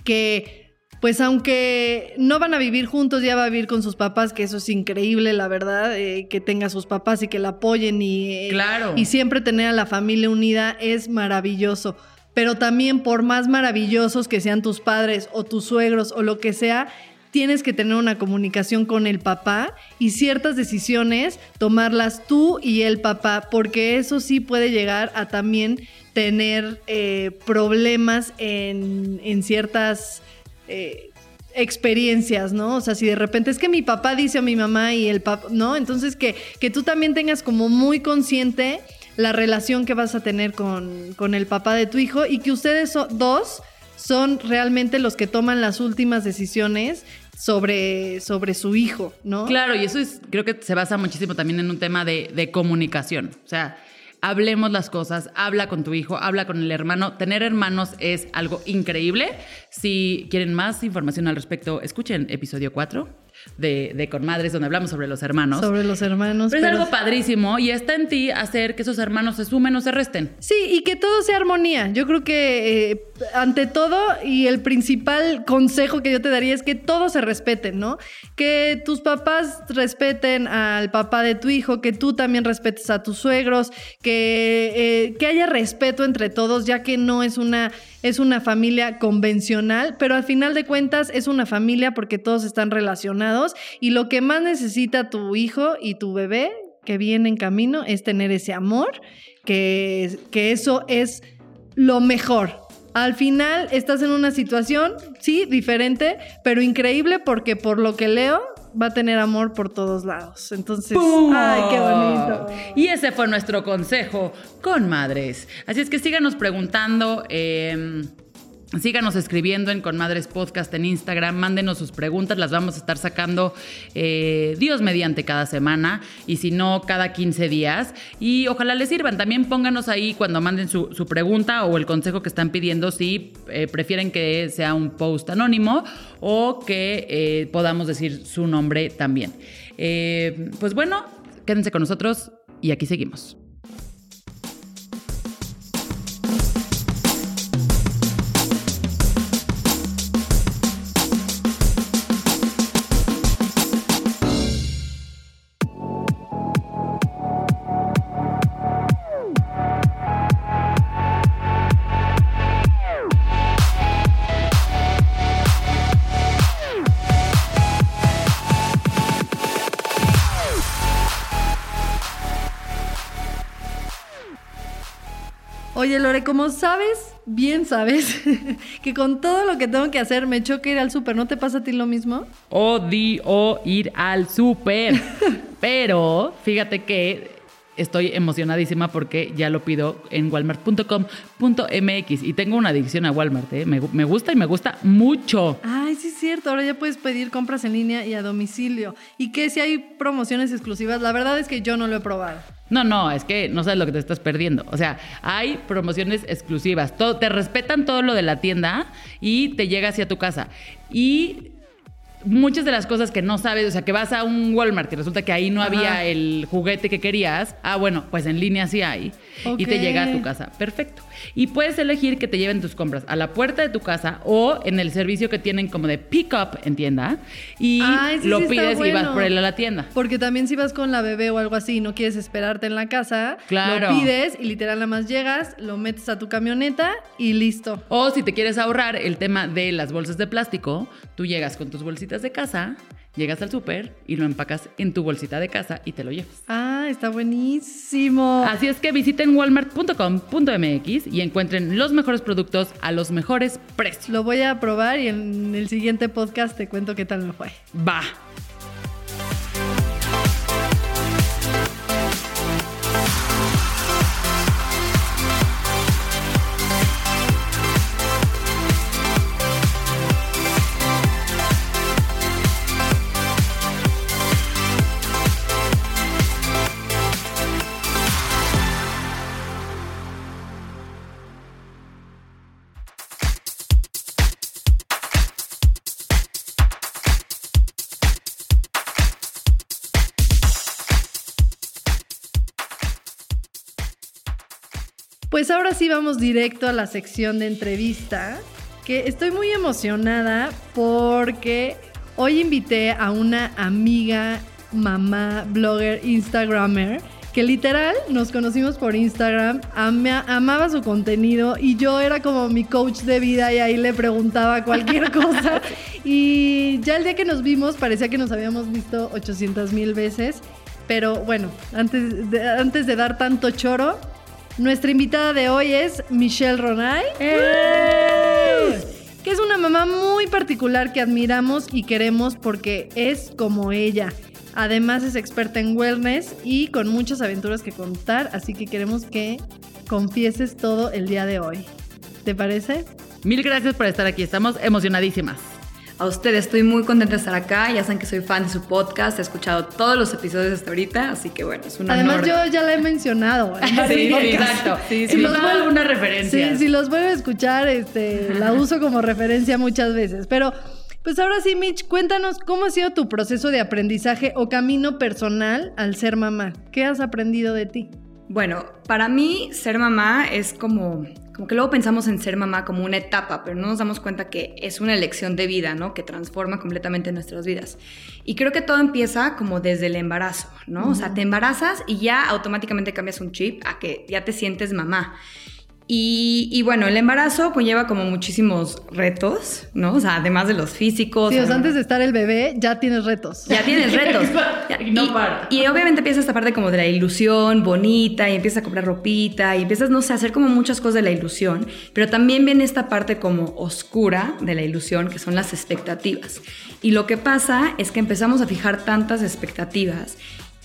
que pues aunque no van a vivir juntos, ya va a vivir con sus papás, que eso es increíble, la verdad, eh, que tenga sus papás y que la apoyen y, eh, Claro. y siempre tener a la familia unida es maravilloso. Pero también por más maravillosos que sean tus padres o tus suegros o lo que sea, tienes que tener una comunicación con el papá y ciertas decisiones tomarlas tú y el papá, porque eso sí puede llegar a también tener eh, problemas en, en ciertas eh, experiencias, ¿no? O sea, si de repente es que mi papá dice a mi mamá y el papá, ¿no? Entonces que, que tú también tengas como muy consciente la relación que vas a tener con, con el papá de tu hijo y que ustedes dos son realmente los que toman las últimas decisiones sobre, sobre su hijo, ¿no? Claro, y eso es, creo que se basa muchísimo también en un tema de, de comunicación. O sea, hablemos las cosas, habla con tu hijo, habla con el hermano. Tener hermanos es algo increíble. Si quieren más información al respecto, escuchen episodio 4 de, de Con Madres, donde hablamos sobre los hermanos. Sobre los hermanos. pero es algo padrísimo y está en ti hacer que esos hermanos se sumen o se resten. Sí, y que todo sea armonía. Yo creo que eh, ante todo y el principal consejo que yo te daría es que todos se respeten, ¿no? Que tus papás respeten al papá de tu hijo, que tú también respetes a tus suegros, que, eh, que haya respeto entre todos, ya que no es una, es una familia convencional, pero al final de cuentas es una familia porque todos están relacionados y lo que más necesita tu hijo y tu bebé que viene en camino es tener ese amor que, que eso es lo mejor. Al final estás en una situación, sí, diferente, pero increíble porque por lo que leo va a tener amor por todos lados. Entonces, ay, qué bonito. Y ese fue nuestro consejo con madres. Así es que síganos preguntando. eh, Síganos escribiendo en Con Madres Podcast en Instagram, mándenos sus preguntas, las vamos a estar sacando eh, Dios mediante cada semana y si no, cada 15 días. Y ojalá les sirvan. También pónganos ahí cuando manden su, pregunta o el consejo que están pidiendo, si eh, prefieren que sea un post anónimo o que eh, podamos decir su nombre también. Pues bueno, quédense con nosotros y aquí seguimos. Lore, como sabes, bien sabes, que con todo lo que tengo que hacer me choca ir al súper. ¿No te pasa a ti lo mismo? Odio ir al súper. Pero fíjate que estoy emocionadísima porque ya lo pido en walmart.com.mx y tengo una adicción a Walmart. ¿eh? Me, gu- me gusta y me gusta mucho. Ay, sí es cierto. Ahora ya puedes pedir compras en línea y a domicilio. Y que si hay promociones exclusivas, la verdad es que yo no lo he probado. No, no, es que no sabes lo que te estás perdiendo. O sea, hay promociones exclusivas. Todo, te respetan todo lo de la tienda y te llega hacia tu casa. Y muchas de las cosas que no sabes, o sea, que vas a un Walmart y resulta que ahí no Ajá. había el juguete que querías. Ah, bueno, pues en línea sí hay. Y te llega a tu casa. Perfecto. Y puedes elegir que te lleven tus compras a la puerta de tu casa o en el servicio que tienen como de pick up en tienda. Y Ay, sí, lo sí pides y vas por él a la tienda. Porque también si vas con la bebé o algo así y no quieres esperarte en la casa, Claro. lo pides y literal nada más llegas, lo metes a tu camioneta y listo. O si te quieres ahorrar el tema de las bolsas de plástico, tú llegas con tus bolsitas de casa, llegas al súper y lo empacas en tu bolsita de casa y te lo llevas. Ah, está buenísimo. Así es que visiten walmart.com.mx y encuentren los mejores productos a los mejores precios. Lo voy a probar y en el siguiente podcast te cuento qué tal me fue. Va. Pues ahora sí vamos directo a la sección de entrevista, que estoy muy emocionada porque hoy invité a una amiga, mamá, blogger, instagramer, que literal nos conocimos por Instagram, ama- amaba su contenido y yo era como mi coach de vida y ahí le preguntaba cualquier cosa. Y ya el día que nos vimos parecía que nos habíamos visto 800 mil veces. Pero bueno, antes de, antes de dar tanto choro, nuestra invitada de hoy es Michelle Ronay. Que es una mamá muy particular que admiramos y queremos porque es como ella. Además es experta en wellness y con muchas aventuras que contar, así que queremos que confieses todo el día de hoy. ¿Te parece? Mil gracias por estar aquí. Estamos emocionadísimas. A ustedes, estoy muy contenta de estar acá. Ya saben que soy fan de su podcast, he escuchado todos los episodios hasta ahorita, así que bueno, es un Además honor. yo ya la he mencionado. en Sí, sí, exacto. Sí, Si sí. da vuelvo- alguna Sí, referencia. si los vuelvo a escuchar, este, la uso como referencia muchas veces. Pero, pues ahora sí, Mitch, cuéntanos cómo ha sido tu proceso de aprendizaje o camino personal al ser mamá. ¿Qué has aprendido de ti? Bueno, para mí ser mamá es como, como que luego pensamos en ser mamá como una etapa, pero no nos damos cuenta que es una elección de vida, ¿no? Que transforma completamente nuestras vidas. Y creo que todo empieza como desde el embarazo, ¿no? O sea, te embarazas y ya automáticamente cambias un chip a que ya te sientes mamá. Y, y bueno, el embarazo conlleva como muchísimos retos, ¿no? O sea, además de los físicos. Sí, o sea, además- antes de estar el bebé, ya tienes retos. ya tienes retos. Y no para. y obviamente empieza esta parte como de la ilusión bonita y empiezas a comprar ropita y empiezas, no sé, a hacer como muchas cosas de la ilusión, pero también viene esta parte como oscura de la ilusión que son las expectativas. Y lo que pasa es que empezamos a fijar tantas expectativas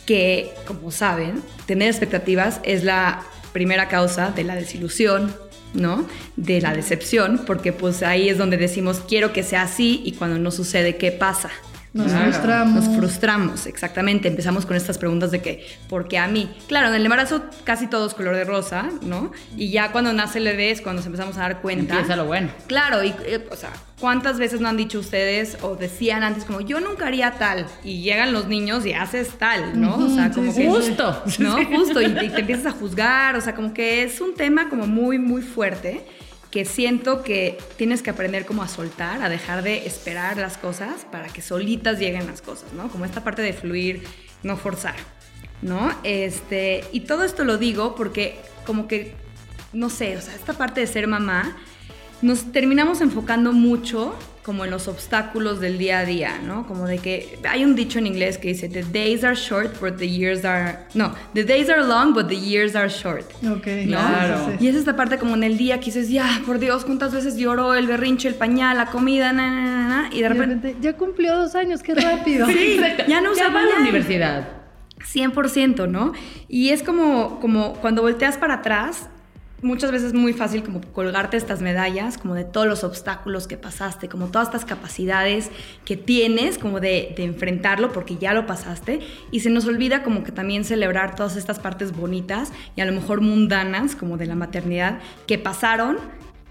que, como saben, tener expectativas es la primera causa de la desilusión, ¿no? De la decepción, porque pues ahí es donde decimos quiero que sea así y cuando no sucede, ¿qué pasa? Nos Claro, frustramos. Nos frustramos, exactamente. Empezamos con estas preguntas de que, ¿por qué a mí? Claro, en el embarazo casi todo es color de rosa, ¿no? Y ya cuando nace el bebé es cuando nos empezamos a dar cuenta. Empieza lo bueno. Claro, y, eh, o sea, ¿cuántas veces no han dicho ustedes o decían antes como, yo nunca haría tal? Y llegan los niños y haces tal, ¿no? O sea, como sí, que... Justo. ¿no? Justo, y, y te empiezas a juzgar, o sea, como que es un tema como muy, muy fuerte que siento que tienes que aprender como a soltar, a dejar de esperar las cosas para que solitas lleguen las cosas, ¿no? Como esta parte de fluir, no forzar, ¿no? Este, y todo esto lo digo porque como que, no sé, o sea, esta parte de ser mamá, nos terminamos enfocando mucho como en los obstáculos del día a día, ¿no? Como de que hay un dicho en inglés que dice, the days are short, but the years are... No, the days are long, but the years are short. Ok, ¿No? Claro. sí, sí. Y es esta parte como en el día que dices, ya, por Dios, cuántas veces lloró el berrinche, el pañal, la comida, na, na, na, na", y de repente... repente, ya cumplió dos años, qué rápido. Sí, ya no usa ya va a la universidad. 100%, ¿no? Y es como, como cuando volteas para atrás, muchas veces es muy fácil como colgarte estas medallas, como de todos los obstáculos que pasaste, como todas estas capacidades que tienes, como de, enfrentarlo porque ya lo pasaste, y se nos olvida como que también celebrar todas estas partes bonitas y a lo mejor mundanas, como de la maternidad, que pasaron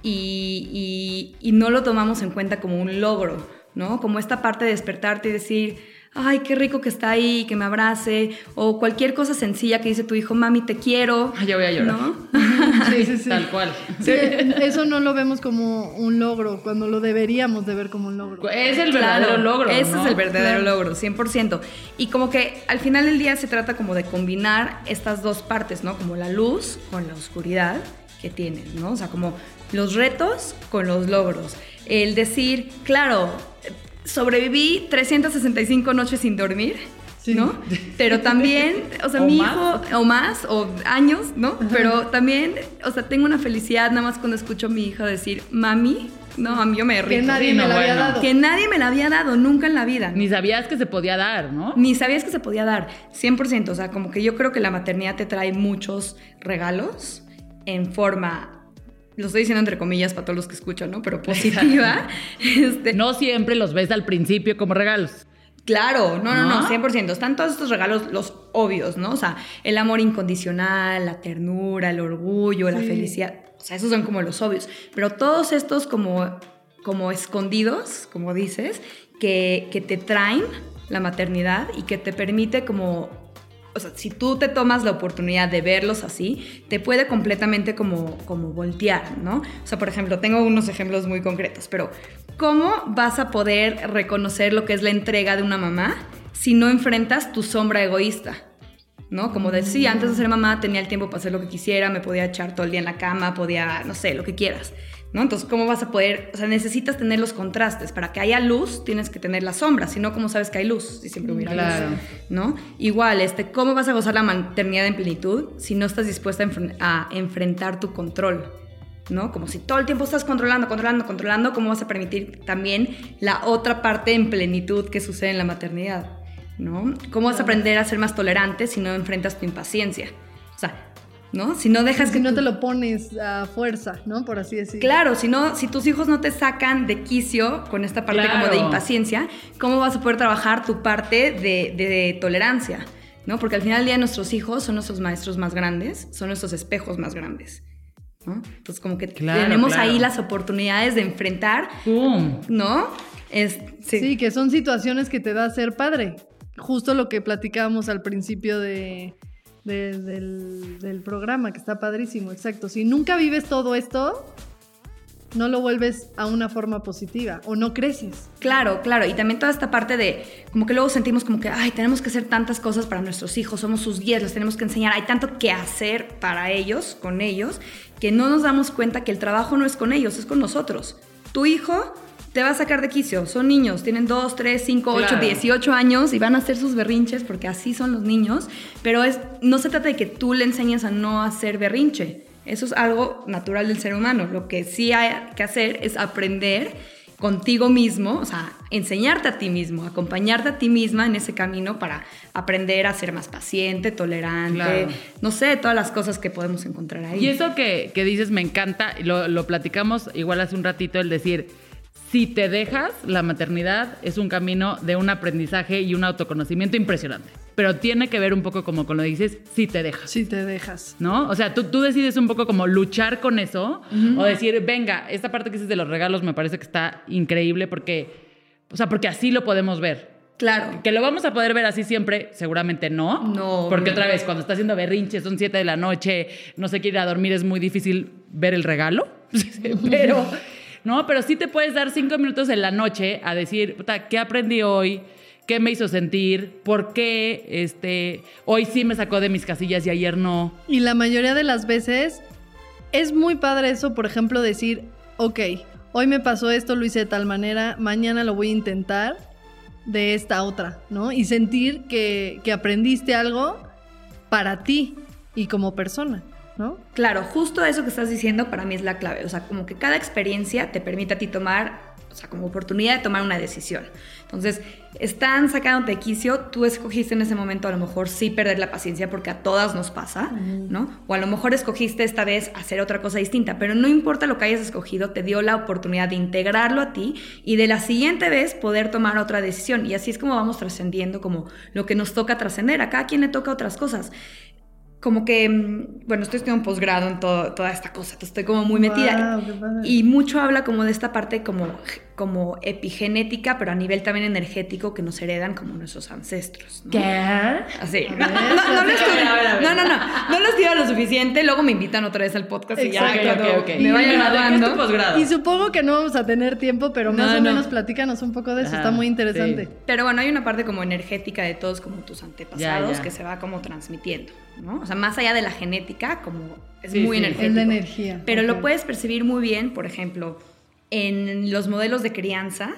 y no lo tomamos en cuenta como un logro, ¿no? Como esta parte de despertarte y decir, ay, qué rico que está ahí, que me abrace, o cualquier cosa sencilla que dice tu hijo, mami, te quiero. Ay, ya voy a llorar. ¿no? Sí, sí, sí. Tal cual. Sí, eso no lo vemos como un logro, cuando lo deberíamos de ver como un logro. Es el verdadero Claro, logro. Ese ¿no? es el verdadero Claro. logro, 100%. Y como que al final del día se trata como de combinar estas dos partes, ¿no? Como la luz con la oscuridad que tienes, ¿no? O sea, como los retos con los logros. El decir, claro, sobreviví 365 noches sin dormir. Sí. ¿no? Pero también, o sea, O mi más. hijo, o más, o años, ¿no? Pero también, o sea, tengo una felicidad nada más cuando escucho a mi hija decir, mami, no, a mí yo me Que derrito. nadie Sí, me no, había bueno. dado. Que nadie me la había dado nunca en la vida. Ni sabías que se podía dar, ¿no? Ni sabías que se podía dar. 100%. O sea, como que yo creo que la maternidad te trae muchos regalos en forma, lo estoy diciendo entre comillas para todos los que escuchan, ¿no? Pero positiva. Este, No siempre los ves al principio como regalos. Claro, no, no, no, ¿No? 100%. Están todos estos regalos, los obvios, ¿no? O sea, el amor incondicional, la ternura, el orgullo, la felicidad. O sea, esos son como los obvios. Pero todos estos como, como escondidos, como dices, que, que te traen la maternidad y que te permite como si tú te tomas la oportunidad de verlos así, te puede completamente como, como voltear, ¿no? O sea, por ejemplo, tengo unos ejemplos muy concretos, pero ¿cómo vas a poder reconocer lo que es la entrega de una mamá si no enfrentas tu sombra egoísta? ¿no? Como decía, antes de ser mamá tenía el tiempo para hacer lo que quisiera, me podía echar todo el día en la cama, podía, no sé, lo que quieras. ¿No? Entonces, ¿cómo vas a poder? O sea, necesitas tener los contrastes. Para que haya luz, tienes que tener la sombra. Si no, ¿cómo sabes que hay luz? Si siempre hubiera Claro. luz, ¿no? Igual, este, ¿cómo vas a gozar la maternidad en plenitud si no estás dispuesta a, enfren- a enfrentar tu control? ¿No? Como si todo el tiempo estás controlando, controlando, controlando, ¿cómo vas a permitir también la otra parte en plenitud que sucede en la maternidad? ¿No? ¿Cómo vas a aprender a ser más tolerante si no enfrentas tu impaciencia? O sea, ¿no? Si no dejas si que no te lo pones a fuerza, ¿no? Por así decirlo. Claro, si, no, si tus hijos no te sacan de quicio con esta parte como de impaciencia, ¿cómo vas a poder trabajar tu parte de, de tolerancia? ¿No? Porque al final del día nuestros hijos son nuestros maestros más grandes, son nuestros espejos más grandes. ¿no? Entonces como que Claro, tenemos claro. ahí las oportunidades de enfrentar, ¡Pum! ¿no? Es, sí. Sí. que son situaciones que te da ser padre. Justo lo que platicábamos al principio de, de- del, programa, que está padrísimo, exacto. Si nunca vives todo esto, no lo vuelves a una forma positiva o no creces. Claro, claro. Y también toda esta parte de, como que luego sentimos como que, ay, tenemos que hacer tantas cosas para nuestros hijos, somos sus guías, los tenemos que enseñar, hay tanto que hacer para ellos, con ellos, que no nos damos cuenta que el trabajo no es con ellos, es con nosotros. Tu hijo te va a sacar de quicio, son niños, tienen 2, 3, 5, 8, Claro. 18 años y van a hacer sus berrinches porque así son los niños, pero es, no se trata de que tú le enseñes a no hacer berrinche. Eso es algo natural del ser humano. Lo que sí hay que hacer es aprender contigo mismo, o sea, enseñarte a ti mismo, acompañarte a ti misma en ese camino para aprender a ser más paciente, tolerante, Claro. no sé, todas las cosas que podemos encontrar ahí. Y eso que, que dices me encanta, lo, lo platicamos igual hace un ratito, el decir, si te dejas, la maternidad es un camino de un aprendizaje y un autoconocimiento impresionante. Pero tiene que ver un poco como con lo que dices, si te dejas. Si te dejas. ¿No? O sea, tú, tú decides un poco como luchar con eso o decir, venga, esta parte que dices de los regalos me parece que está increíble porque, o sea, porque así lo podemos ver. Claro. Que lo vamos a poder ver así siempre, seguramente no. No, Porque otra vez, cuando está haciendo berrinches, son 7 de la noche, no se quiere ir a dormir, es muy difícil ver el regalo. pero, no, pero sí te puedes dar cinco minutos en la noche a decir, ¿qué aprendí hoy? ¿Qué me hizo sentir? ¿Por qué este, hoy sí me sacó de mis casillas y ayer no? Y la mayoría de las veces es muy padre eso, por ejemplo, decir, ok, hoy me pasó esto, lo hice de tal manera, mañana lo voy a intentar de esta otra, ¿no? Y sentir que, que aprendiste algo para ti y como persona, ¿no? Claro, justo eso que estás diciendo para mí es la clave. O sea, como que cada experiencia te permite a ti tomar, o sea, como oportunidad de tomar una decisión. Entonces, están sacándote de quicio, tú escogiste en ese momento a lo mejor sí perder la paciencia porque a todas nos pasa, ¿no? O a lo mejor escogiste esta vez hacer otra cosa distinta, pero no importa lo que hayas escogido, te dio la oportunidad de integrarlo a ti y de la siguiente vez poder tomar otra decisión. Y así es como vamos trascendiendo como lo que nos toca trascender. A cada quien le toca otras cosas como que, mm, bueno, estoy estudiando un posgrado en todo- toda esta cosa, entonces estoy como muy metida. Y mucho habla como de esta parte como, como epigenética, pero a nivel también energético que nos heredan como nuestros ancestros. ¿no? Así. No, no, no, no, no, no, no lo estudio lo suficiente, luego me invitan otra vez al podcast y ya Exacto, cuando ok, ok. me vaya Bueno, ¿de qué es tu graduando. posgrado? Y supongo que no vamos a tener tiempo, pero más No, o no. menos platícanos un poco de eso, Ajá, está muy interesante. sí. Pero bueno, hay una parte como energética de todos como tus antepasados Ya, ya. que se va como transmitiendo, ¿no? O sea, más allá de la genética, como es Sí, muy sí. energético. Es la energía. Pero lo puedes percibir muy bien, por ejemplo, en los modelos de crianza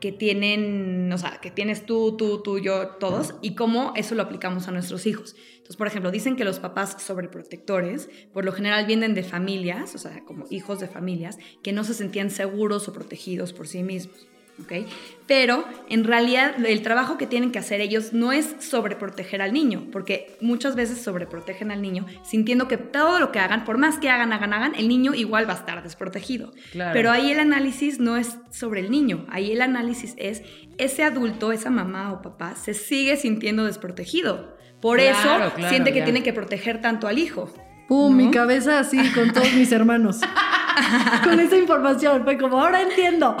que tienen, o sea, que tienes tú, tú, tú, yo, todos, y cómo eso lo aplicamos a nuestros hijos. Entonces, por ejemplo, dicen que los papás sobreprotectores, por lo general vienen de familias, o sea, como hijos de familias, que no se sentían seguros o protegidos por sí mismos. ¿Ok? Pero en realidad el trabajo que tienen que hacer ellos no es sobreproteger al niño, porque muchas veces sobreprotegen al niño sintiendo que todo lo que hagan, por más que hagan, hagan, hagan, el niño igual va a estar desprotegido. Claro. Pero ahí el análisis no es sobre el niño, ahí el análisis es ese adulto, esa mamá o papá, se sigue sintiendo desprotegido. Por Claro, eso claro, siente que tiene que proteger tanto al hijo. Pum, ¿no? mi cabeza así con todos mis hermanos. con esa información. Fue como, ahora entiendo.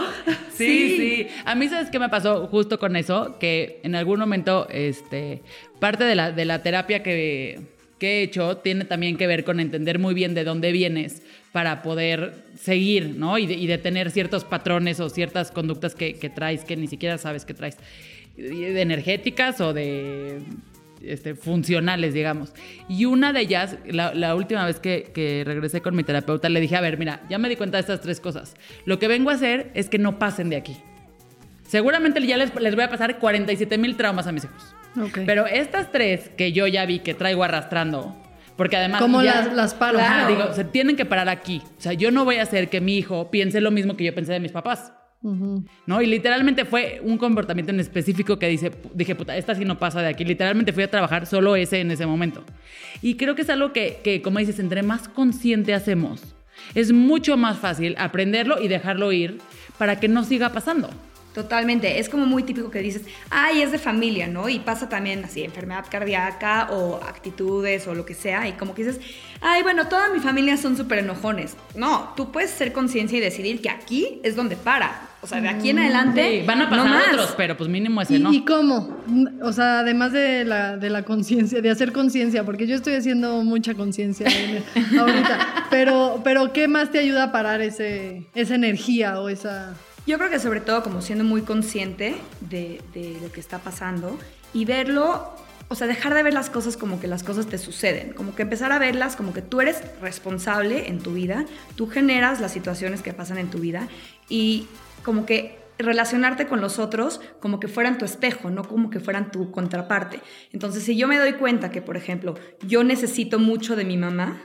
Sí, sí, A mí, ¿sabes qué me pasó justo con eso? Que en algún momento, este, parte de la, de la terapia que, que he hecho tiene también que ver con entender muy bien de dónde vienes para poder seguir, ¿no? Y, de, y detener ciertos patrones o ciertas conductas que, que, traes que ni siquiera sabes que traes. De energéticas o de este, funcionales, digamos. Y una de ellas, la, la última vez que, que, regresé con mi terapeuta, le dije, a ver, mira, ya me di cuenta de estas tres cosas. Lo que vengo a hacer es que no pasen de aquí. Seguramente ya les, les voy a pasar 47 mil traumas a mis hijos. Okay. Pero estas tres que yo ya vi que traigo arrastrando, porque además. ¿Cómo ya, las, las paro? Claro. Digo, se tienen que parar aquí. O sea, yo no voy a hacer que mi hijo piense lo mismo que yo pensé de mis papás. Uh -huh. ¿No? Y literalmente fue un comportamiento en específico que dice, dije, puta, esta sí no pasa de aquí. Literalmente fui a trabajar solo ese en ese momento. Y creo que es algo que, que como dices, entre más consciente hacemos, es mucho más fácil aprenderlo y dejarlo ir para que no siga pasando. Totalmente, es como muy típico que dices, ay, es de familia, ¿no? Y pasa también así, enfermedad cardíaca o actitudes o lo que sea, y como que dices, ay, bueno, toda mi familia son súper enojones. No, tú puedes ser conciencia y decidir que aquí es donde para. O sea, de aquí en adelante. Sí, van a pasar no otros, pero pues mínimo ese ¿Y, no. ¿Y cómo? O sea, además de la, de la conciencia, de hacer conciencia, porque yo estoy haciendo mucha conciencia ahorita, pero, pero ¿qué más te ayuda a parar ese, esa energía o esa... Yo creo que sobre todo como siendo muy consciente de, de, lo que está pasando y verlo, o sea, dejar de ver las cosas como que las cosas te suceden, como que empezar a verlas como que tú eres responsable en tu vida, tú generas las situaciones que pasan en tu vida y como que relacionarte con los otros como que fueran tu espejo, no como que fueran tu contraparte. Entonces, si yo me doy cuenta que, por ejemplo, yo necesito mucho de mi mamá,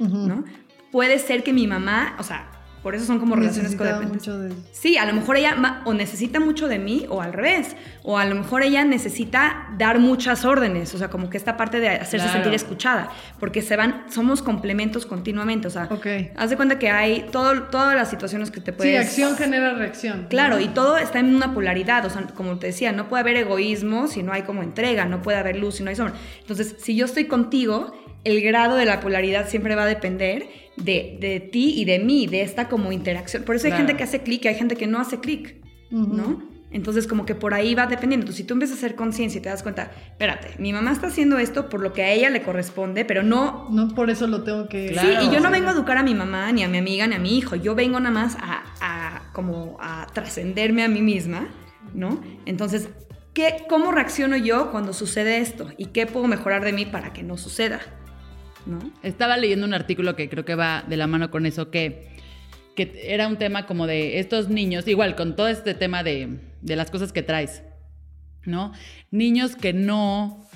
uh -huh. ¿no? Puede ser que mi mamá, o sea, por eso son como relaciones codependientes. De... Sí, a lo mejor ella o necesita mucho de mí o al revés. O a lo mejor ella necesita dar muchas órdenes. O sea, como que esta parte de hacerse claro. sentir escuchada. Porque se van, somos complementos continuamente. O sea, okay. haz de cuenta que hay todo, todas las situaciones que te puedes... Sí, acción genera reacción. Claro, y todo está en una polaridad. O sea, como te decía, no puede haber egoísmo si no hay como entrega. No puede haber luz si no hay sombra. Entonces, si yo estoy contigo, el grado de la polaridad siempre va a depender de, de, ti y de mí, de esta como interacción. Por eso hay claro. gente que hace clic y hay gente que no hace clic, uh -huh. ¿no? Entonces como que por ahí va dependiendo. Entonces, si tú empiezas a hacer conciencia y te das cuenta, espérate, mi mamá está haciendo esto por lo que a ella le corresponde, pero no... No por eso lo tengo que... Sí, claro, y yo no vengo a educar a mi mamá, ni a mi amiga, ni a mi hijo. Yo vengo nada más a, a como a trascenderme a mí misma, ¿no? Entonces, ¿qué, ¿cómo reacciono yo cuando sucede esto? ¿Y qué puedo mejorar de mí para que no suceda? ¿No? Estaba leyendo un artículo que creo que va de la mano con eso, que, que era un tema como de estos niños, igual con todo este tema de, de las cosas que traes, ¿no? Niños que no,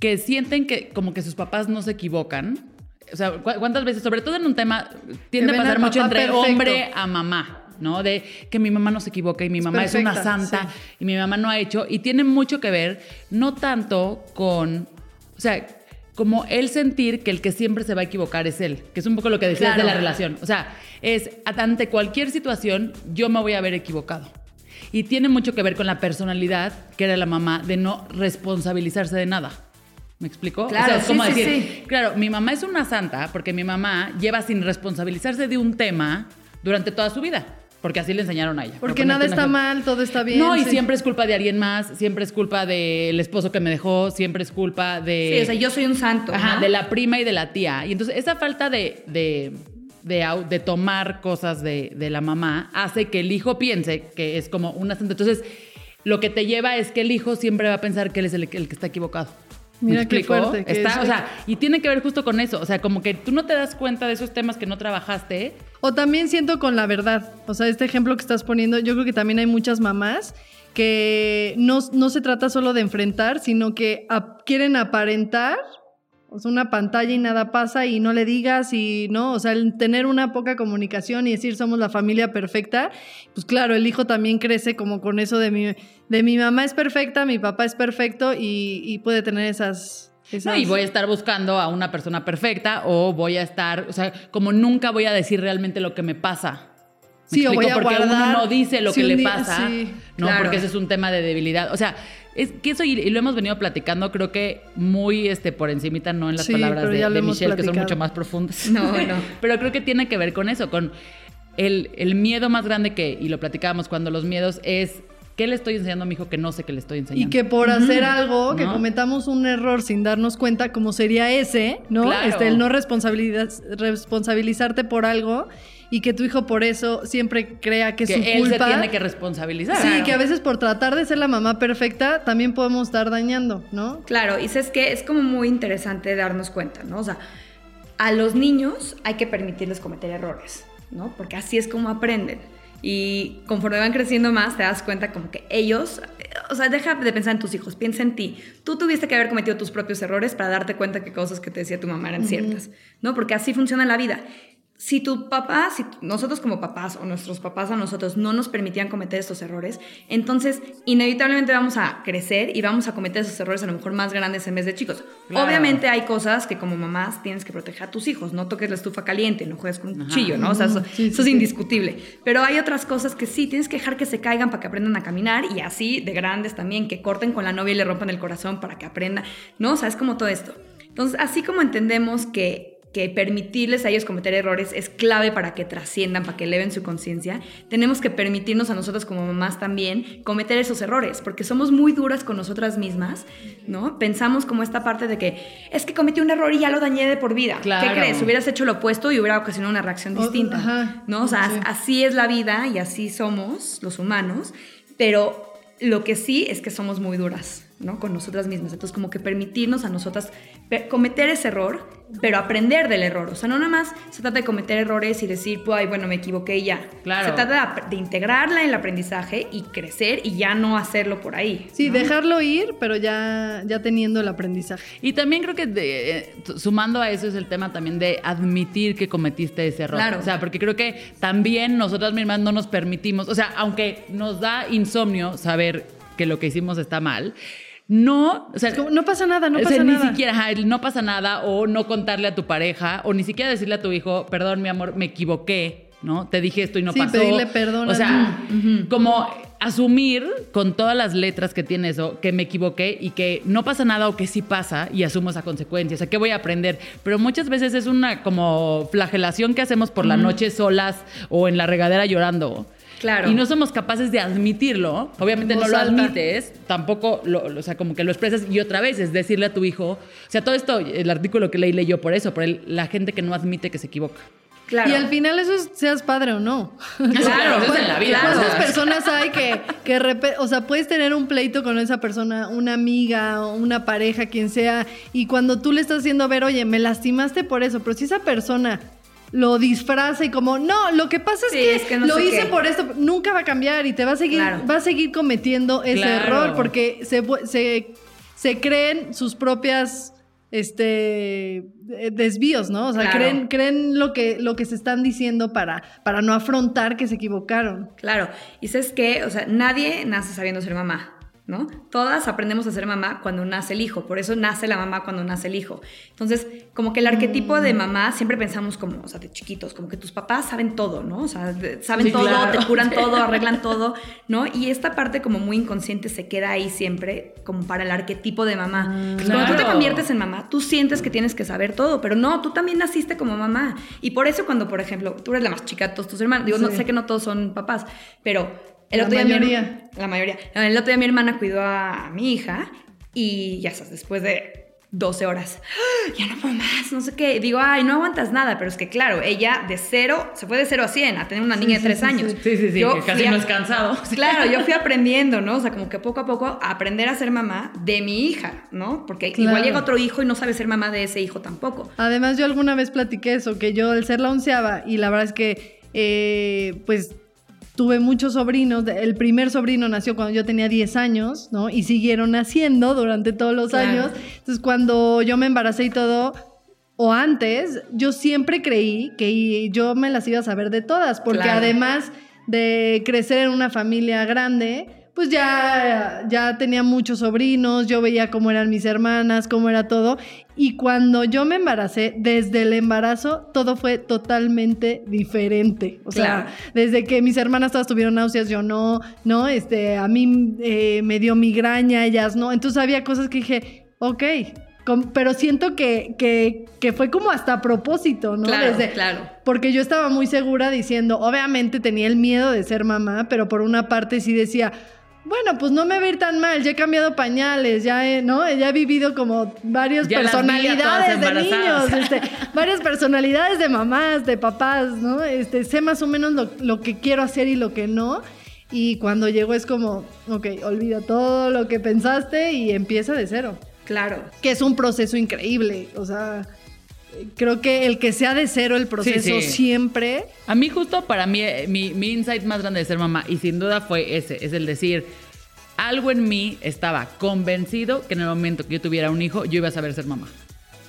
que sienten que como que sus papás no se equivocan. O sea, ¿cuántas veces, sobre todo en un tema, tiende a pasar mucho entre perfecto. hombre a mamá, ¿no? De que mi mamá no se equivoca y mi mamá es, perfecta, es una santa sí. y mi mamá no ha hecho. Y tiene mucho que ver, no tanto con, o sea, como el sentir que el que siempre se va a equivocar es él, que es un poco lo que decías claro. de la relación. O sea, es ante cualquier situación yo me voy a haber equivocado. Y tiene mucho que ver con la personalidad que era la mamá de no responsabilizarse de nada. ¿Me explico? Claro, o sea, es como sí, decir, sí, sí. claro, mi mamá es una santa porque mi mamá lleva sin responsabilizarse de un tema durante toda su vida. Porque así le enseñaron a ella. Porque nada está mal, todo está bien. No, y sí. siempre es culpa de alguien más, siempre es culpa del esposo que me dejó, siempre es culpa de... Sí, o sea, yo soy un santo. Ajá, ¿no? de la prima y de la tía. Y entonces esa falta de, de, de, de tomar cosas de, de, la mamá hace que el hijo piense que es como una santa. Entonces, lo que te lleva es que el hijo siempre va a pensar que él es el, el que está equivocado. Mira qué fuerte. Que Está, es... o sea, y tiene que ver justo con eso. O sea, como que tú no te das cuenta de esos temas que no trabajaste. O también siento con la verdad. O sea, este ejemplo que estás poniendo, yo creo que también hay muchas mamás que no, no se trata solo de enfrentar, sino que quieren aparentar. O sea, una pantalla y nada pasa y no le digas y no, o sea, el tener una poca comunicación y decir somos la familia perfecta, pues claro, el hijo también crece como con eso de mi, de mi mamá es perfecta, mi papá es perfecto y, y puede tener esas. No, y voy a estar buscando a una persona perfecta o voy a estar, o sea, como nunca voy a decir realmente lo que me pasa. ¿Me sí, o voy a Porque guardar, uno no dice lo que le día, pasa, sí, ¿no? claro. Porque ese es un tema de debilidad. O sea, es que eso, y, y lo hemos venido platicando, creo que muy este, por encimita, no en las Sí, palabras de, Michelle, que son mucho más profundas. No, no. pero creo que tiene que ver con eso, con el, el miedo más grande que, y lo platicábamos cuando los miedos es, ¿qué le estoy enseñando a mi hijo que no sé que le estoy enseñando? Y que por hacer algo, que ¿No? cometamos un error sin darnos cuenta, como sería ese, ¿no? Claro. Este, el no responsabilizarte por algo y que tu hijo por eso siempre crea que es su él culpa. se tiene que responsabilizar. Sí, que a veces por tratar de ser la mamá perfecta también podemos estar dañando, ¿no? Claro, y sabes que es como muy interesante darnos cuenta, ¿no? O sea, a los niños hay que permitirles cometer errores, ¿no? Porque así es como aprenden. Y conforme van creciendo más, te das cuenta como que ellos, o sea, deja de pensar en tus hijos, piensa en ti. Tú tuviste que haber cometido tus propios errores para darte cuenta que cosas que te decía tu mamá eran ciertas, ¿no? Porque así funciona la vida. Si tu papá, si nosotros como papás o nuestros papás a nosotros no nos permitían cometer estos errores, entonces inevitablemente vamos a crecer y vamos a cometer esos errores a lo mejor más grandes en vez de chicos. Claro. Obviamente hay cosas que como mamás tienes que proteger a tus hijos, no toques la estufa caliente, no juegues con un cuchillo, ¿no? O sea, eso, Sí, eso es sí. indiscutible. Pero hay otras cosas que sí, tienes que dejar que se caigan para que aprendan a caminar y así de grandes también, que corten con la novia y le rompan el corazón para que aprenda, ¿no? O sea, es como todo esto. Entonces, así como entendemos que, que permitirles a ellos cometer errores es clave para que trasciendan, para que eleven su conciencia, tenemos que permitirnos a nosotros como mamás también cometer esos errores, porque somos muy duras con nosotras mismas, ¿no? Pensamos como esta parte de que es que cometí un error y ya lo dañé de por vida. Claro. ¿Qué crees? Hubieras hecho lo opuesto y hubiera ocasionado una reacción distinta, ajá. ¿no? O sea, Sí. así es la vida y así somos los humanos, pero lo que sí es que somos muy duras, ¿no? Con nosotras mismas. Entonces, como que permitirnos a nosotras cometer ese error, pero aprender del error. O sea, no nada más se trata de cometer errores y decir, pues, ay, bueno, me equivoqué y ya. Claro. Se trata de, integrarla en el aprendizaje y crecer y ya no hacerlo por ahí. Sí, ¿no? dejarlo ir, pero ya, ya teniendo el aprendizaje. Y también creo que de- eh, sumando a eso es el tema también de admitir que cometiste ese error. Claro. O sea, porque creo que también nosotras mismas no nos permitimos, o sea, aunque nos da insomnio saber que lo que hicimos está mal, no, o sea, no pasa nada, no o sea, pasa ni nada. siquiera, ajá, no pasa nada, o no contarle a tu pareja, o ni siquiera decirle a tu hijo, perdón, mi amor, me equivoqué, ¿no? Te dije esto y no Sí, pasó. pedirle perdón O sea, como asumir con todas las letras que tiene eso, que me equivoqué y que no pasa nada o que sí pasa y asumo esa consecuencia. O sea, ¿qué voy a aprender? Pero muchas veces es una como flagelación que hacemos por la noche solas o en la regadera llorando. Claro. Y no somos capaces de admitirlo. Obviamente En no lo alta. admites, tampoco, lo, lo- o sea, como que lo expresas. Y otra vez es decirle a tu hijo, o sea, todo esto, el artículo que leí leyó por eso, por el- la gente que no admite que se equivoca. Claro. Y al final eso es seas padre o no. Claro, eso es en la vida. ¿Cuántas personas hay que, que o sea, puedes tener un pleito con esa persona, una amiga, o una pareja, quien sea, y cuando tú le estás haciendo ver, oye, me lastimaste por eso, pero si esa persona lo disfraza y como, no, lo que pasa es, Sí, que, es que no lo hice qué". por esto, nunca va a cambiar y te va a seguir, Claro. va a seguir cometiendo ese Claro. error porque se, se, se creen sus propias este eh, desvíos, ¿no? O sea, Claro. creen, creen lo que, lo que se están diciendo para, para no afrontar que se equivocaron. Claro, y sabes que, o sea, nadie nace sabiendo ser mamá, ¿no? Todas aprendemos a ser mamá cuando nace el hijo, por eso nace la mamá cuando nace el hijo. Entonces, como que el arquetipo Mm. de mamá siempre pensamos como, o sea, de chiquitos, como que tus papás saben todo, ¿no? O sea, saben Sí, todo, claro. te curan todo, arreglan todo, ¿no? Y esta parte como muy inconsciente se queda ahí siempre como para el arquetipo de mamá. Entonces, Cuando tú te conviertes en mamá, tú sientes que tienes que saber todo, pero no, tú también naciste como mamá. Y por eso cuando, por ejemplo, tú eres la más chica de todos tus hermanos, digo, no sé que no todos son papás, pero el La otro día mi mayoría. herma- la mayoría. El otro día mi hermana cuidó a mi hija y ya sabes, después de 12 horas, "Ah, ya no puedo más, no sé qué. Digo, ay, no aguantas nada, pero es que claro, ella de cero, se fue de cero a 100 a tener una niña de sí, 3 sí, años. Sí, sí, sí, Yo que casi a- no es cansado. Claro, yo fui aprendiendo, ¿no? O sea, como que poco a poco aprender a ser mamá de mi hija, ¿no? Porque Claro. igual llega otro hijo y no sabe ser mamá de ese hijo tampoco. Además, yo alguna vez platiqué eso, que yo al ser la onceava, y la verdad es que, eh, pues, tuve muchos sobrinos. El primer sobrino nació cuando yo tenía 10 años, ¿no? Y siguieron naciendo durante todos los Claro. años. Entonces, cuando yo me embaracé y todo, o antes, yo siempre creí que yo me las iba a saber de todas, porque Claro. además de crecer en una familia grande, pues ya, ya tenía muchos sobrinos, yo veía cómo eran mis hermanas, cómo era todo. Y cuando yo me embaracé, desde el embarazo, todo fue totalmente diferente. O sea, desde que mis hermanas todas tuvieron náuseas, yo no, ¿no? Este, a mí eh, me dio migraña, ellas no. Entonces había cosas que dije, ok, pero siento que, que, fue como hasta a propósito, ¿no? Claro, claro. Porque yo estaba muy segura diciendo, obviamente tenía el miedo de ser mamá, pero por una parte sí decía, bueno, pues no me va a ir tan mal, ya he cambiado pañales, ya he, ¿no? Ya he vivido como varias personalidades de niños, este, varias personalidades de mamás, de papás, ¿no? Este, sé más o menos lo, lo que quiero hacer y lo que no. Y cuando llego es como, ok, olvida todo lo que pensaste y empieza de cero. Claro. Que es un proceso increíble. O sea, creo que el que sea de cero el proceso siempre. A mí, justo para mí, mi, mi insight más grande de ser mamá, y sin duda fue ese: es el decir, algo en mí estaba convencido que en el momento que yo tuviera un hijo, yo iba a saber ser mamá.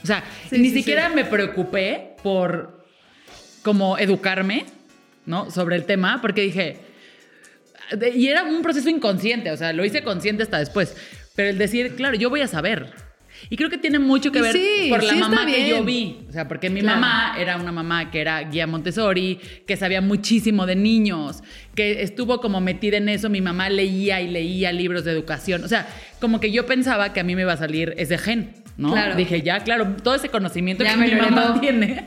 O sea, ni siquiera me preocupé por como educarme, ¿no? Sobre el tema, porque dije. Y era un proceso inconsciente, o sea, lo hice consciente hasta después. Pero el decir, claro, yo voy a saber. Y creo que tiene mucho que ver por la mamá que yo vi. O sea, porque mi mamá era una mamá que era guía Montessori, que sabía muchísimo de niños, que estuvo como metida en eso. Mi mamá leía y leía libros de educación. O sea, como que yo pensaba que a mí me iba a salir ese gen, ¿no? Dije, ya, claro, todo ese conocimiento que mi mamá tiene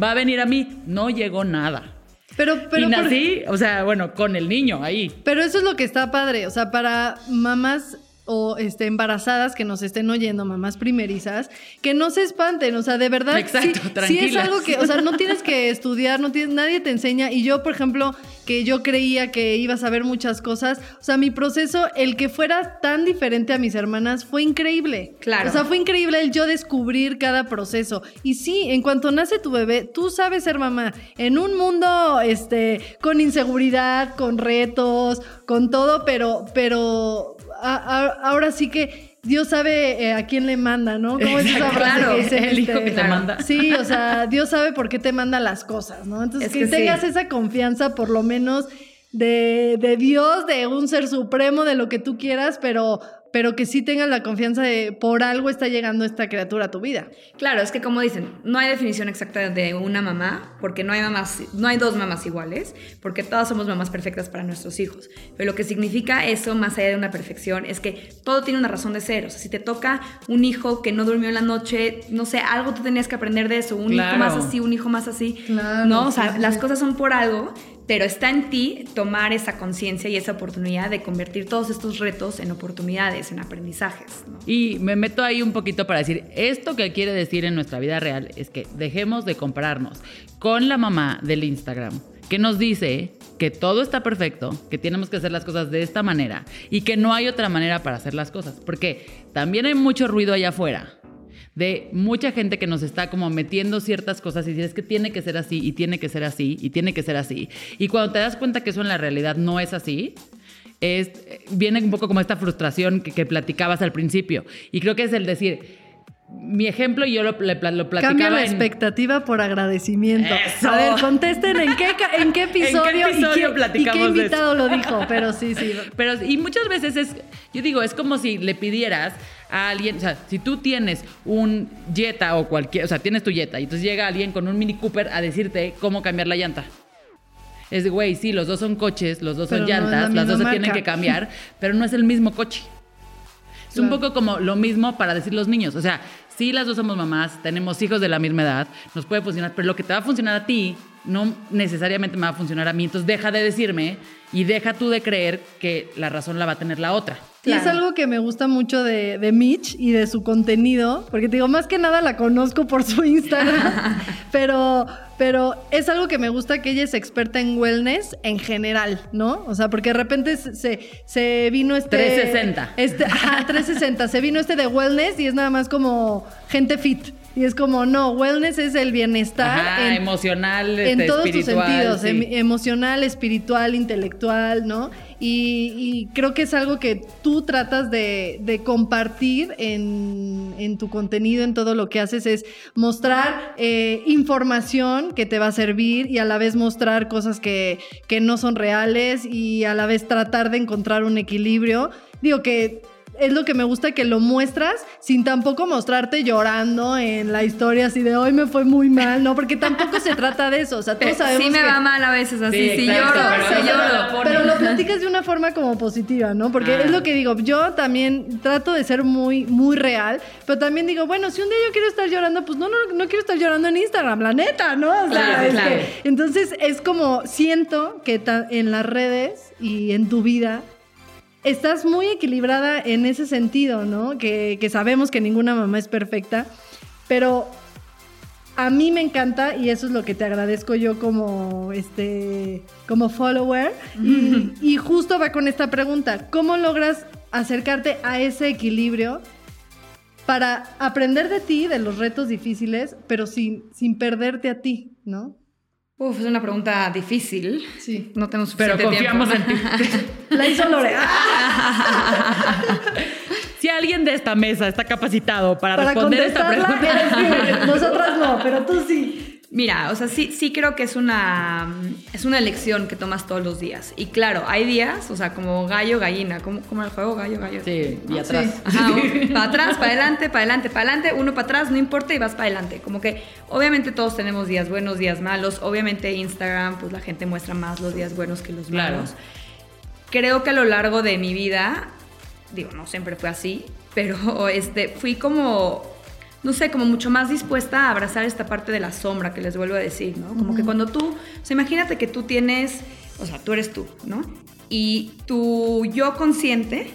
va a venir a mí. No llegó nada. Pero, pero, y nací, o sea, bueno, con el niño ahí. Pero eso es lo que está padre. O sea, para mamás o este, embarazadas que nos estén oyendo, mamás primerizas, que no se espanten, o sea, de verdad, Exacto, sí, sí, es algo que, o sea, no tienes que estudiar, no tienes, nadie te enseña, y yo, por ejemplo, que yo creía que iba a saber muchas cosas, o sea, mi proceso, el que fuera tan diferente a mis hermanas, fue increíble. Claro. O sea, fue increíble el yo descubrir cada proceso. Y sí, en cuanto nace tu bebé, tú sabes ser mamá, en un mundo, este, con inseguridad, con retos, con todo, pero, pero ahora sí que Dios sabe eh, a quién le manda, ¿no? ¿Cómo es esa claro, que el hijo que te manda. Sí, o sea, Dios sabe por qué te manda las cosas, ¿no? Entonces, que, tengas esa confianza, por lo menos, de, de Dios, de un ser supremo, de lo que tú quieras, pero pero que sí tengas la confianza de por algo está llegando esta criatura a tu vida. Claro, es que como dicen, no hay definición exacta de una mamá, porque no hay mamás, no hay dos mamás iguales, porque todas somos mamás perfectas para nuestros hijos. Pero lo que significa eso, más allá de una perfección, es que todo tiene una razón de ser. O sea, si te toca un hijo que no durmió en la noche, no sé, algo tú tenías que aprender de eso, un hijo más así, un hijo más así. no, o sea, las cosas son por algo pero está en ti tomar esa conciencia y esa oportunidad de convertir todos estos retos en oportunidades, en aprendizajes. Y me meto ahí un poquito para decir, esto que quiere decir en nuestra vida real es que dejemos de compararnos con la mamá del Instagram, que nos dice que todo está perfecto, que tenemos que hacer las cosas de esta manera y que no hay otra manera para hacer las cosas, porque también hay mucho ruido allá afuera de mucha gente que nos está como metiendo ciertas cosas y dices que tiene que ser así y tiene que ser así y tiene que ser así. Y cuando te das cuenta que eso en la realidad no es así, es, viene un poco como esta frustración que, platicabas al principio. Y creo que es el decir, mi ejemplo yo lo, lo platicaba. Cambia la expectativa por agradecimiento. A ver, contesten en qué, en qué episodio, ¿En qué y, qué, invitado lo dijo. Pero sí, sí. Pero, y muchas veces es, yo digo, es como si le pidieras a alguien, o sea, si tú tienes un Jetta o cualquier, o sea, tienes tu Jetta y entonces llega alguien con un Mini Cooper a decirte cómo cambiar la llanta. Es de, güey, sí, los dos son coches, los dos son llantas, las dos se tienen que cambiar, pero no es el mismo coche. Es un poco como lo mismo para decir los niños. O sea, sí, las dos somos mamás, tenemos hijos de la misma edad, nos puede funcionar, pero lo que te va a funcionar a ti no necesariamente me va a funcionar a mí. Entonces deja de decirme y deja tú de creer que la razón la va a tener la otra. Y es algo que me gusta mucho de, de, Mitch y de su contenido, porque te digo, más que nada la conozco por su Instagram, pero, pero es algo que me gusta que ella es experta en wellness en general, ¿no? O sea, porque de repente se, se vino este... 360. Este, ajá, 360. Se vino este de wellness y es nada más como gente fit. Y es como, no, wellness es el bienestar Ajá, en, emocional, en este, todos espiritual, sentidos, sí. em- emocional, espiritual, intelectual, ¿no? Y, y creo que es algo que tú tratas de, de compartir en, en tu contenido, en todo lo que haces, es mostrar eh, información que te va a servir y a la vez mostrar cosas que, que no son reales y a la vez tratar de encontrar un equilibrio. Digo que es lo que me gusta que lo muestras sin tampoco mostrarte llorando en la historia así de hoy me fue muy mal, ¿no? Porque tampoco se trata de eso. O sea, todos sabemos sí me que- va mal a veces así, Sí, sí, exacto, lloro, pero sí lloro. lo pero lo platicas de una forma como positiva, ¿no? Porque Ah. es lo que digo, yo también trato de ser muy, muy real, pero también digo, bueno, si un día yo quiero estar llorando, pues no, no, no quiero estar llorando en Instagram, la neta, ¿no? O sea, Claro, claro. entonces es como, siento que en las redes y en tu vida estás muy equilibrada en ese sentido, ¿no? Que, que sabemos que ninguna mamá es perfecta, pero a mí me encanta y eso es lo que te agradezco yo como este como follower y, y justo va con esta pregunta cómo logras acercarte a ese equilibrio para aprender de ti de los retos difíciles pero sin sin perderte a ti no Uf, es una pregunta difícil. sí No tenemos Pero suficiente confiamos tiempo. en ti. la hizo Lore Si alguien de esta mesa está capacitado para, para responder esta pregunta. eres nosotras no pero tú sí Mira, o sea, sí, sí creo que es una, es una elección que tomas todos los días. Y claro, hay días, o sea, como gallo, gallina, como, como el juego gallo, gallo. Sí, y ¿no? atrás. Ajá, para atrás, para adelante, para adelante, para adelante, uno para atrás, no importa y vas para adelante. Como que obviamente todos tenemos días buenos, días malos. Obviamente Instagram, pues la gente muestra más los días buenos que los Claro. malos. Creo que a lo largo de mi vida, digo, no siempre fue así, pero este, fui como, no sé, como mucho más dispuesta a abrazar esta parte de la sombra que les vuelvo a decir, ¿no? Como que cuando tú, o sea, imagínate que tú tienes, o sea, tú eres tú, ¿no? Y tu yo consciente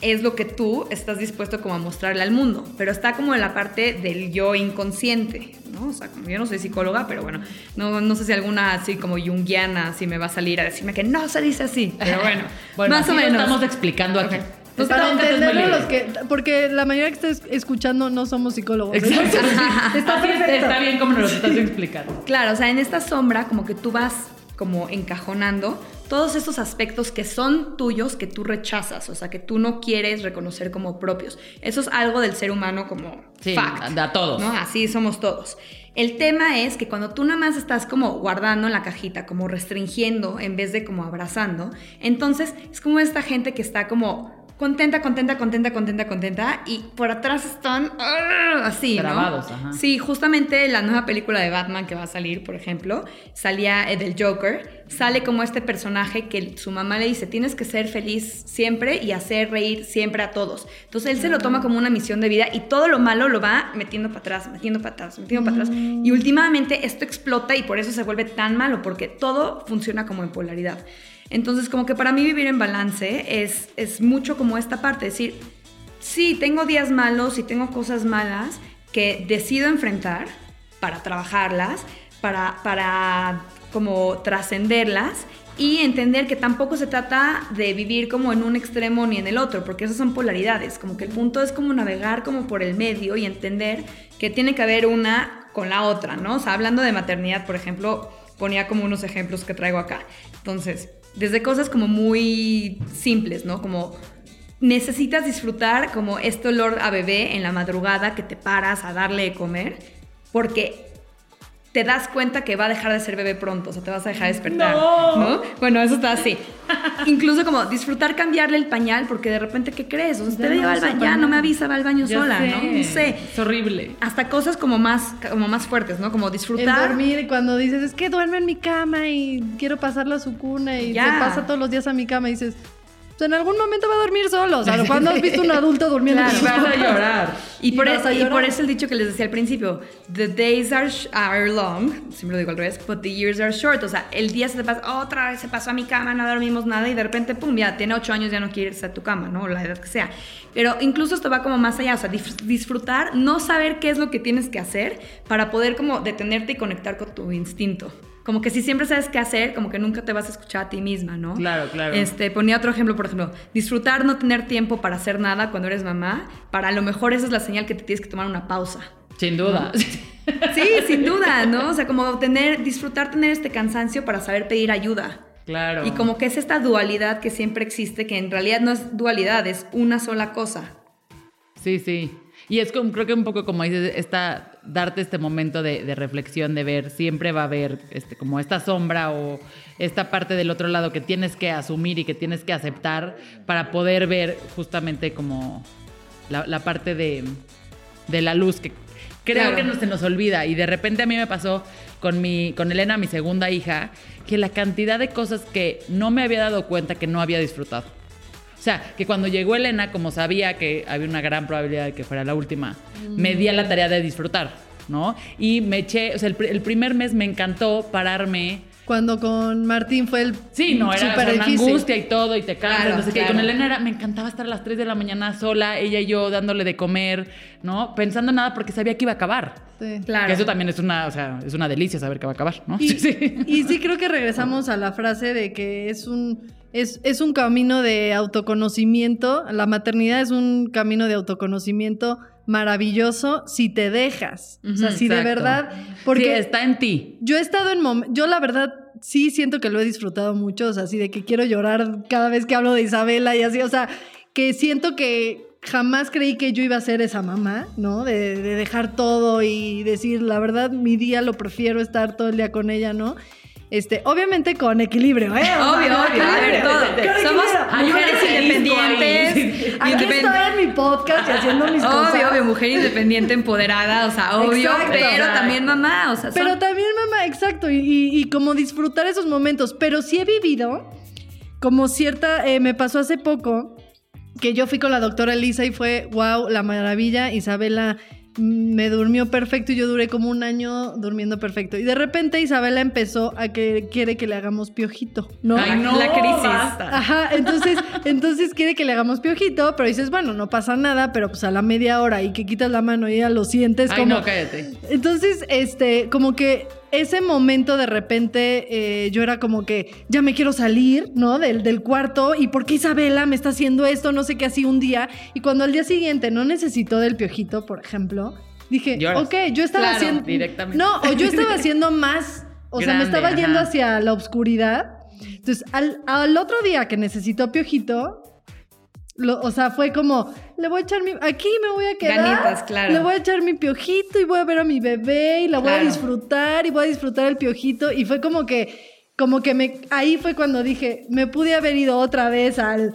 es lo que tú estás dispuesto como a mostrarle al mundo, pero está como en la parte del yo inconsciente, ¿no? O sea, como yo no soy psicóloga, pero bueno, no, no sé si alguna así como junguiana así me va a salir a decirme que no se dice así, pero bueno, Bueno, más o lo menos. estamos explicando aquí. Ok. Pues para entenderlo los que porque la mayoría que estés escuchando no somos psicólogos Exacto. Entonces, está perfecto Está bien como nos lo estás explicando. Claro, o sea, en esta sombra como que tú vas como encajonando todos estos aspectos que son tuyos que tú rechazas, o sea, que tú no quieres reconocer como propios. Eso es algo del ser humano como Sí, fact. a todos. ¿no? Así somos todos. El tema es que cuando tú nada más estás como guardando en la cajita, como restringiendo en vez de como abrazando, entonces es como esta gente que está como contenta, contenta, contenta, contenta, contenta y por atrás están ¡ah! así, ¿no? Grabados, ajá. Sí, justamente la nueva película de Batman que va a salir, por ejemplo, salía eh, del Joker, sale como este personaje que su mamá le dice, tienes que ser feliz siempre y hacer reír siempre a todos. Entonces él se lo toma como una misión de vida y todo lo malo lo va metiendo para atrás, metiendo para atrás, metiendo para atrás. Y últimamente esto explota y por eso se vuelve tan malo, porque todo funciona como en polaridad. Entonces como que para mí vivir en balance es, es mucho como esta parte, decir, sí, tengo días malos y tengo cosas malas que decido enfrentar para trabajarlas, para, para como trascenderlas y entender que tampoco se trata de vivir como en un extremo ni en el otro, porque esas son polaridades, como que el punto es como navegar como por el medio y entender que tiene que haber una con la otra, ¿no? O sea, hablando de maternidad, por ejemplo, ponía como unos ejemplos que traigo acá. Entonces, desde cosas como muy simples, ¿no? Como necesitas disfrutar como este olor a bebé en la madrugada que te paras a darle de comer, porque te das cuenta que va a dejar de ser bebé pronto, o sea, te vas a dejar despertar, ¿no? Bueno, eso está así. Incluso como disfrutar cambiarle el pañal, porque de repente, ¿qué crees? O sea, Ya usted no lleva al baño, ya no me avisa, va al baño Ya sola, sé. ¿no? No sé. Es horrible. Hasta cosas como más, como más fuertes, ¿no? Como El disfrutar. dormir y cuando dices, es que duerme en mi cama y quiero pasarla a su cuna y Ya. se pasa todos los días a mi cama y dices, pues en algún momento va a dormir solo. O sea, cuando has visto un adulto durmiendo Claro. Y vas a llorar. Y Y por, y llorar. por eso el dicho que les decía al principio, the days are, sh- are long, siempre lo digo al revés, but the years are short. O sea, el día se te pasa, otra vez se pasó a mi cama, no dormimos nada y de repente, pum, ya tiene ocho años, ya no quiere irse a tu cama, ¿no? O la edad que sea. Pero incluso esto va como más allá, o sea, dif- disfrutar, no saber qué es lo que tienes que hacer para poder como detenerte y conectar con tu instinto. Como que si siempre sabes qué hacer, como que nunca te vas a escuchar a ti misma, ¿no? Claro, claro. Este, ponía otro ejemplo, por ejemplo, disfrutar no tener tiempo para hacer nada cuando eres mamá, para a lo mejor esa es la señal que te tienes que tomar una pausa. Sin duda. Sí, sin duda, ¿no? O sea, como tener, disfrutar tener este cansancio para saber pedir ayuda. Claro. Y como que es esta dualidad que siempre existe, que en realidad no es dualidad, es una sola cosa. Sí, sí. Y es como, creo que un poco como dices, esta, darte este momento de, de reflexión, de ver, siempre va a haber este, como esta sombra o esta parte del otro lado que tienes que asumir y que tienes que aceptar para poder ver justamente como la, la parte de, de la luz que creo Claro. que no se nos olvida. Y de repente a mí me pasó con, mi, con Elena, mi segunda hija, que la cantidad de cosas que no me había dado cuenta que no había disfrutado. O sea, que cuando llegó Elena, como sabía que había una gran probabilidad de que fuera la última, me di a la tarea de disfrutar, ¿no? Y me eché, o sea, el, pr- el primer mes me encantó pararme. Cuando con Martín fue el Sí, no, era angustia y todo, y te cansas, Claro, no sé qué. Y con Elena era, me encantaba estar a las 3 de la mañana sola, ella y yo dándole de comer, ¿no? Pensando en nada porque sabía que iba a acabar. Sí. Claro. Que eso también es una, o sea, es una delicia saber que va a acabar, ¿no? Y Sí, sí. y sí creo que regresamos a la frase de que es un, es, es un camino de autoconocimiento. La maternidad es un camino de autoconocimiento maravilloso si te dejas. o sea, si de verdad. Sí, Porque está en ti. yo he estado en momentos. Yo la verdad sí siento que lo he disfrutado mucho. O sea, así de que quiero llorar cada vez que hablo de Isabela y así. O sea, que siento que jamás creí que yo iba a ser esa mamá, ¿no? De, de dejar todo y decir, la verdad, mi día lo prefiero estar todo el día con ella, ¿no? Este, obviamente con equilibrio, ¿eh? Obvio, obvio. A ver, equilibrio. todo. Con Somos mujeres independientes. Aquí estoy en mi podcast y haciendo mis cosas. Obvio, obvio, mujer independiente, empoderada, o sea, obvio, Exacto. pero también mamá, o sea, son- Pero también, mamá, exacto, y, y- y como disfrutar esos momentos. Pero sí he vivido como cierta, eh, me pasó hace poco que yo fui con la doctora Elisa y fue, wow, la maravilla, Isabela me durmió perfecto y yo duré como un año durmiendo perfecto. Y de repente Isabela empezó a que quiere que le hagamos piojito, ¿no? Ay, no, La crisis. basta. Ajá, entonces, entonces quiere que le hagamos piojito, pero dices, bueno, no pasa nada, pero pues a la media hora y que quitas la mano y ya lo sientes Ay, como... no, cállate. Entonces, este, como que ese momento de repente eh, yo era como que ya me quiero salir, ¿no? Del, del cuarto y por qué Isabela me está haciendo esto, no sé qué, así un día. Y cuando al día siguiente no necesitó del piojito, por ejemplo, dije, Lloras. ok, yo estaba Claro, haciendo... directamente. No, o yo estaba haciendo más, o sea, me estaba yendo hacia la oscuridad. Entonces, al, al otro día que necesitó piojito... lo- o sea, fue como, le voy a echar mi... Aquí me voy a quedar. Ganitas, claro. Le voy a echar mi piojito y voy a ver a mi bebé y la voy a disfrutar y voy a disfrutar el piojito. Y fue como que, como que me, ahí fue cuando dije, me pude haber ido otra vez al...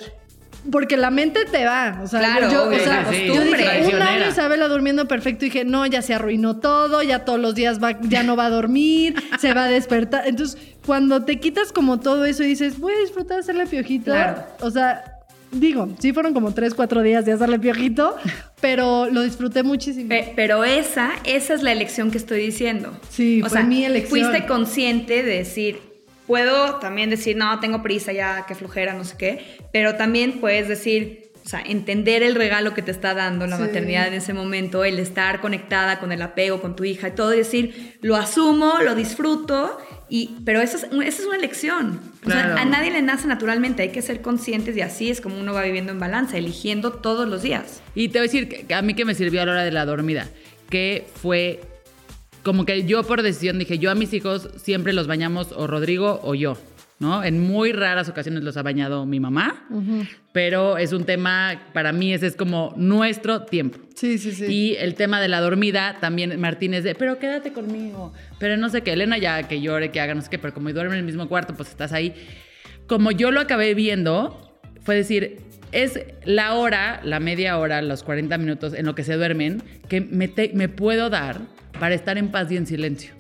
Porque la mente te va, o sea, Claro, yo, o sea, la yo dije, un año Isabela durmiendo perfecto, dije, no, ya se arruinó todo, ya todos los días va, ya no va a dormir, se va a despertar. Entonces, cuando te quitas como todo eso y dices, voy a disfrutar de hacerle piojito, Claro. o sea, digo, sí fueron como tres, cuatro días de hacerle piojito, pero lo disfruté muchísimo. Pe- Pero esa, esa es la elección que estoy diciendo. Sí, fue mi elección. Fuiste consciente de decir, puedo también decir, no, tengo prisa ya, qué flojera, no sé qué, pero también puedes decir, o sea, entender el regalo que te está dando la Sí. maternidad en ese momento, el estar conectada con el apego, con tu hija y todo, y decir, lo asumo, lo disfruto, y, pero eso es, esa es una elección. O sea, a nadie le nace naturalmente, hay que ser conscientes y así es como uno va viviendo en balanza, eligiendo todos los días. Y te voy a decir que a mí que me sirvió a la hora de la dormida, que fue como que yo por decisión dije, yo a mis hijos siempre los bañamos o Rodrigo o yo, ¿no? En muy raras ocasiones los ha bañado mi mamá, pero es un tema, para mí ese es como nuestro tiempo. Sí, sí, sí. Y el tema de la dormida también Martínez de, pero quédate conmigo, pero no sé qué, Elena ya que llore, que haga, no sé qué, pero como duerme en el mismo cuarto, pues estás ahí. Como yo lo acabé viendo, fue decir, es la hora, la media hora, los 40 minutos en lo que se duermen, que me, te- me puedo dar para estar en paz y en silencio.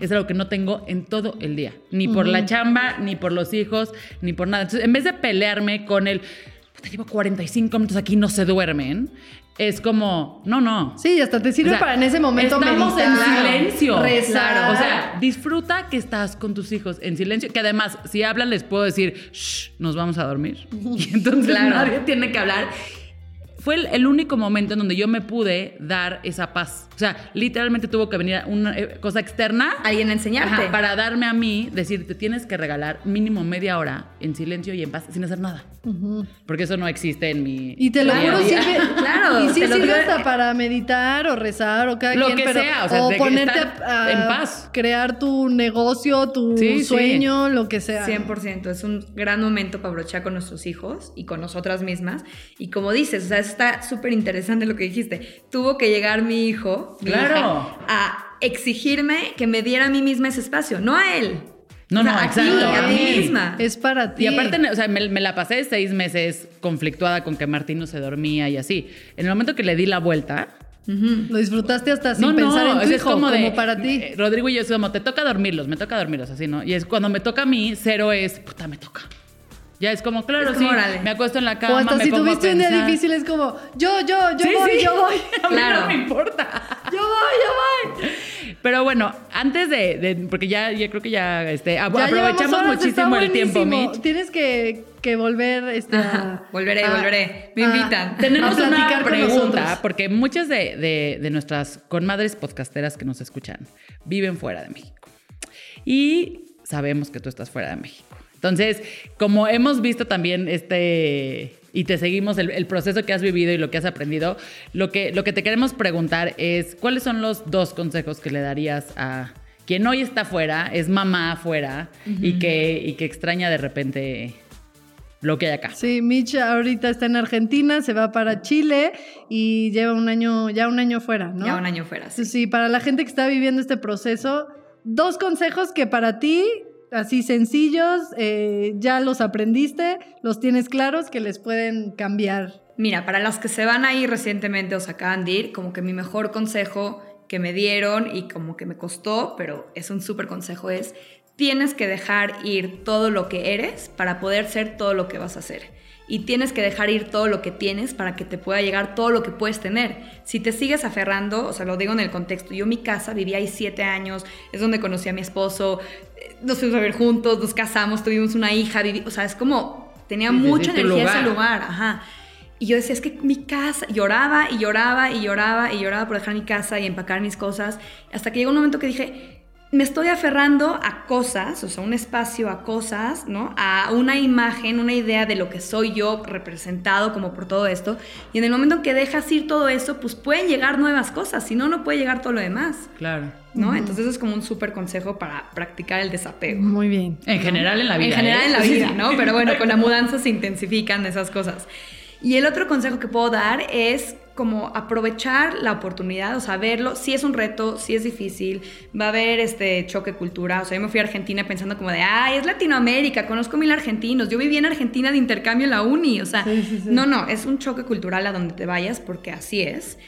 Es algo que no tengo en todo el día. Ni por la chamba, ni por los hijos, ni por nada. Entonces, en vez de pelearme con el, puta, llevo 45 minutos aquí, no se duermen, es como, no, no. Sí, hasta te sirve O sea, para en ese momento estamos en silencio. rezar. O sea, disfruta que estás con tus hijos en silencio. Que además, si hablan, les puedo decir, Shh, nos vamos a dormir. Y entonces Claro. nadie tiene que hablar. Fue el, el único momento en donde yo me pude dar esa paz. O sea, literalmente tuvo que venir una eh, cosa externa Alguien a enseñarte. Ajá, para darme a mí, decir, te tienes que regalar mínimo media hora en silencio y en paz, sin hacer nada. Porque eso no existe en mi. Y te lo juro, sirve. Claro, Y sí sirve hasta para meditar o rezar o cada Lo quien, que pero- sea, o sea, de que ponerte estar a, en paz. crear tu negocio, tu Sí, sí. sueño, lo que sea. 100%, es un gran momento para brochar con nuestros hijos y con nosotras mismas. Y como dices, o sea, está súper interesante lo que dijiste. Tuvo que llegar mi hijo, mi Claro. hija, a exigirme que me diera a mí misma ese espacio, no a él. No, O sea, no, a exacto. a a mí misma. Es para ti. Y aparte, o sea, me, me la pasé seis meses conflictuada con que Martín no se dormía y así. En el momento que le di la vuelta, Lo disfrutaste hasta sin no, pensar no, en tu es hijo, como como, de, para ti. eh, Rodrigo y yo somos, te toca dormirlos, me toca dormirlos, así, ¿no? Y es cuando me toca a mí, cero es, puta, me toca. Ya es como, claro, Es como, sí, órale. me acuesto en la cama, o hasta me si pongo tuviste un día difícil, es como, yo, yo, yo Sí, voy, sí. yo voy. A mí Claro. no me importa. Yo voy, yo voy. Pero bueno, antes de, de- porque ya, ya creo que ya, este, Ya aprovechamos horas, muchísimo el tiempo. Mitch. Tienes que, que volver este, Ajá, volveré, a- volveré. Me a- invitan. Tenemos a una pregunta, porque muchas de, de- de nuestras conmadres podcasteras que nos escuchan viven fuera de México. Y sabemos que tú estás fuera de México. Entonces, como hemos visto también este y te seguimos el, el proceso que has vivido y lo que has aprendido, lo que, lo que te queremos preguntar es, ¿cuáles son los dos consejos que le darías a quien hoy está fuera, es mamá afuera y, que, y que extraña de repente lo que hay acá? Sí, Mitch ahorita está en Argentina, se va para Chile y lleva un año, ya un año fuera, ¿no? Ya un año fuera. sí, para la gente que está viviendo este proceso, dos consejos que para ti, así sencillos, eh, ya los aprendiste, los tienes claros, que les pueden cambiar. Mira, para las que se van ahí recientemente o se acaban de ir, como que mi mejor consejo que me dieron y como que me costó, pero es un súper consejo, es tienes que dejar ir todo lo que eres para poder ser todo lo que vas a hacer. Y tienes que dejar ir todo lo que tienes para que te pueda llegar todo lo que puedes tener. Si te sigues aferrando, o sea, lo digo en el contexto, yo mi casa vivía ahí siete años, es donde conocí a mi esposo, nos fuimos a ver juntos, nos casamos, tuvimos una hija, viví- o sea, es como, tenía mucha energía ese lugar, ajá. Y yo decía, es que mi casa, lloraba y lloraba y lloraba y lloraba por dejar mi casa y empacar mis cosas, hasta que llegó un momento que dije, me estoy aferrando a cosas, o sea, un espacio a cosas, ¿no? A una imagen, una idea de lo que soy yo representado como por todo esto. Y en el momento en que dejas ir todo eso, pues pueden llegar nuevas cosas, si no, no puede llegar todo lo demás, Claro. ¿no? Entonces es como un súper consejo para practicar el desapego. Muy bien. En general en la vida. En general ¿eh? en la Sí, vida. ¿no? Pero bueno, con la mudanza se intensifican esas cosas. Y el otro consejo que puedo dar es como aprovechar la oportunidad, o sea, verlo, si es un reto, si es difícil, va a haber este choque de cultura, o sea, yo me fui a Argentina pensando como de, ay, es Latinoamérica, conozco mil argentinos, yo viví en Argentina de intercambio en la uni, o sea, Sí, sí, sí. no, no, es un choque cultural a donde te vayas porque así es.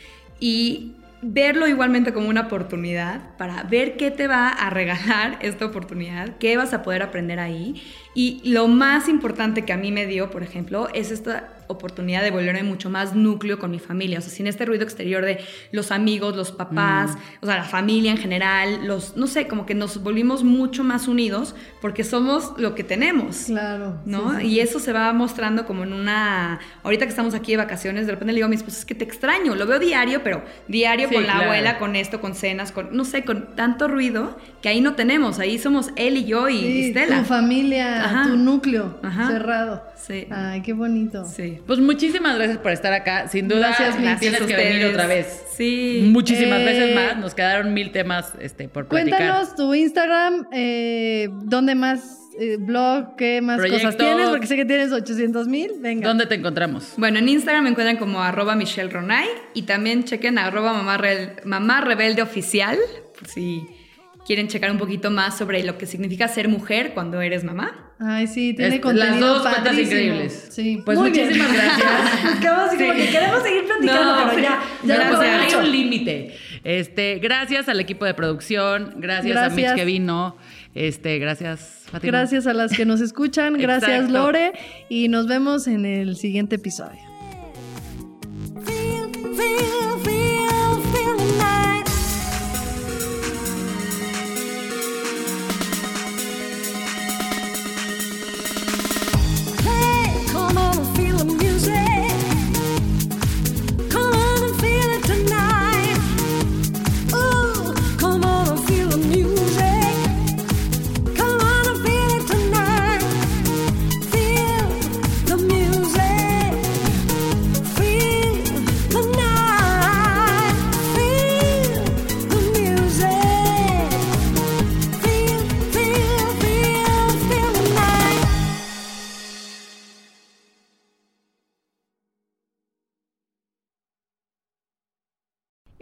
Y verlo igualmente como una oportunidad para ver qué te va a regalar esta oportunidad, qué vas a poder aprender ahí. Y lo más importante que a mí me dio, por ejemplo, es esta oportunidad de volverme mucho más núcleo con mi familia, o sea, sin este ruido exterior de los amigos, los papás, o sea, la familia en general, los, no sé, como que nos volvimos mucho más unidos porque somos lo que tenemos. Claro. ¿no? sí, sí. Y eso se va mostrando como en una... Ahorita que estamos aquí de vacaciones, de repente le digo a mi esposo, es que te extraño, lo veo diario, pero diario Sí, con la claro. abuela, con esto, con cenas, con, no sé, con tanto ruido, que ahí no tenemos, ahí somos él y yo y Sí, Stella. tu familia, Ajá. tu núcleo Ajá. cerrado. Sí. Ay, qué bonito. Sí. Pues muchísimas gracias por estar acá. Sin duda, Gracias, tienes Gracias a que venir ustedes. otra vez. Sí. Muchísimas Eh, veces más. Nos quedaron mil temas este, por platicar. Cuéntanos tu Instagram, eh, ¿dónde más eh, blog, qué más cosas tienes? Porque sé que tienes 800 mil. Venga. ¿Dónde te encontramos? Bueno, en Instagram me encuentran como arroba Michelle Ronay y también chequen arroba mamá, rebelde oficial, si quieren checar un poquito más sobre lo que significa ser mujer cuando eres mamá. Ay, sí, tiene Es- contenido las dos cuentas padrísimo. increíbles. Sí. Pues Muy bien. muchísimas gracias. Acabamos así como que queremos seguir platicando, No, pero sí. ya, ya Gracias, lo hemos hay hecho. un límite. Este, gracias al equipo de producción, gracias, a Gracias. Mitch que vino. Este, gracias, Fátima. Gracias a las que nos escuchan, gracias. Lore y nos vemos en el siguiente episodio. Feel, feel,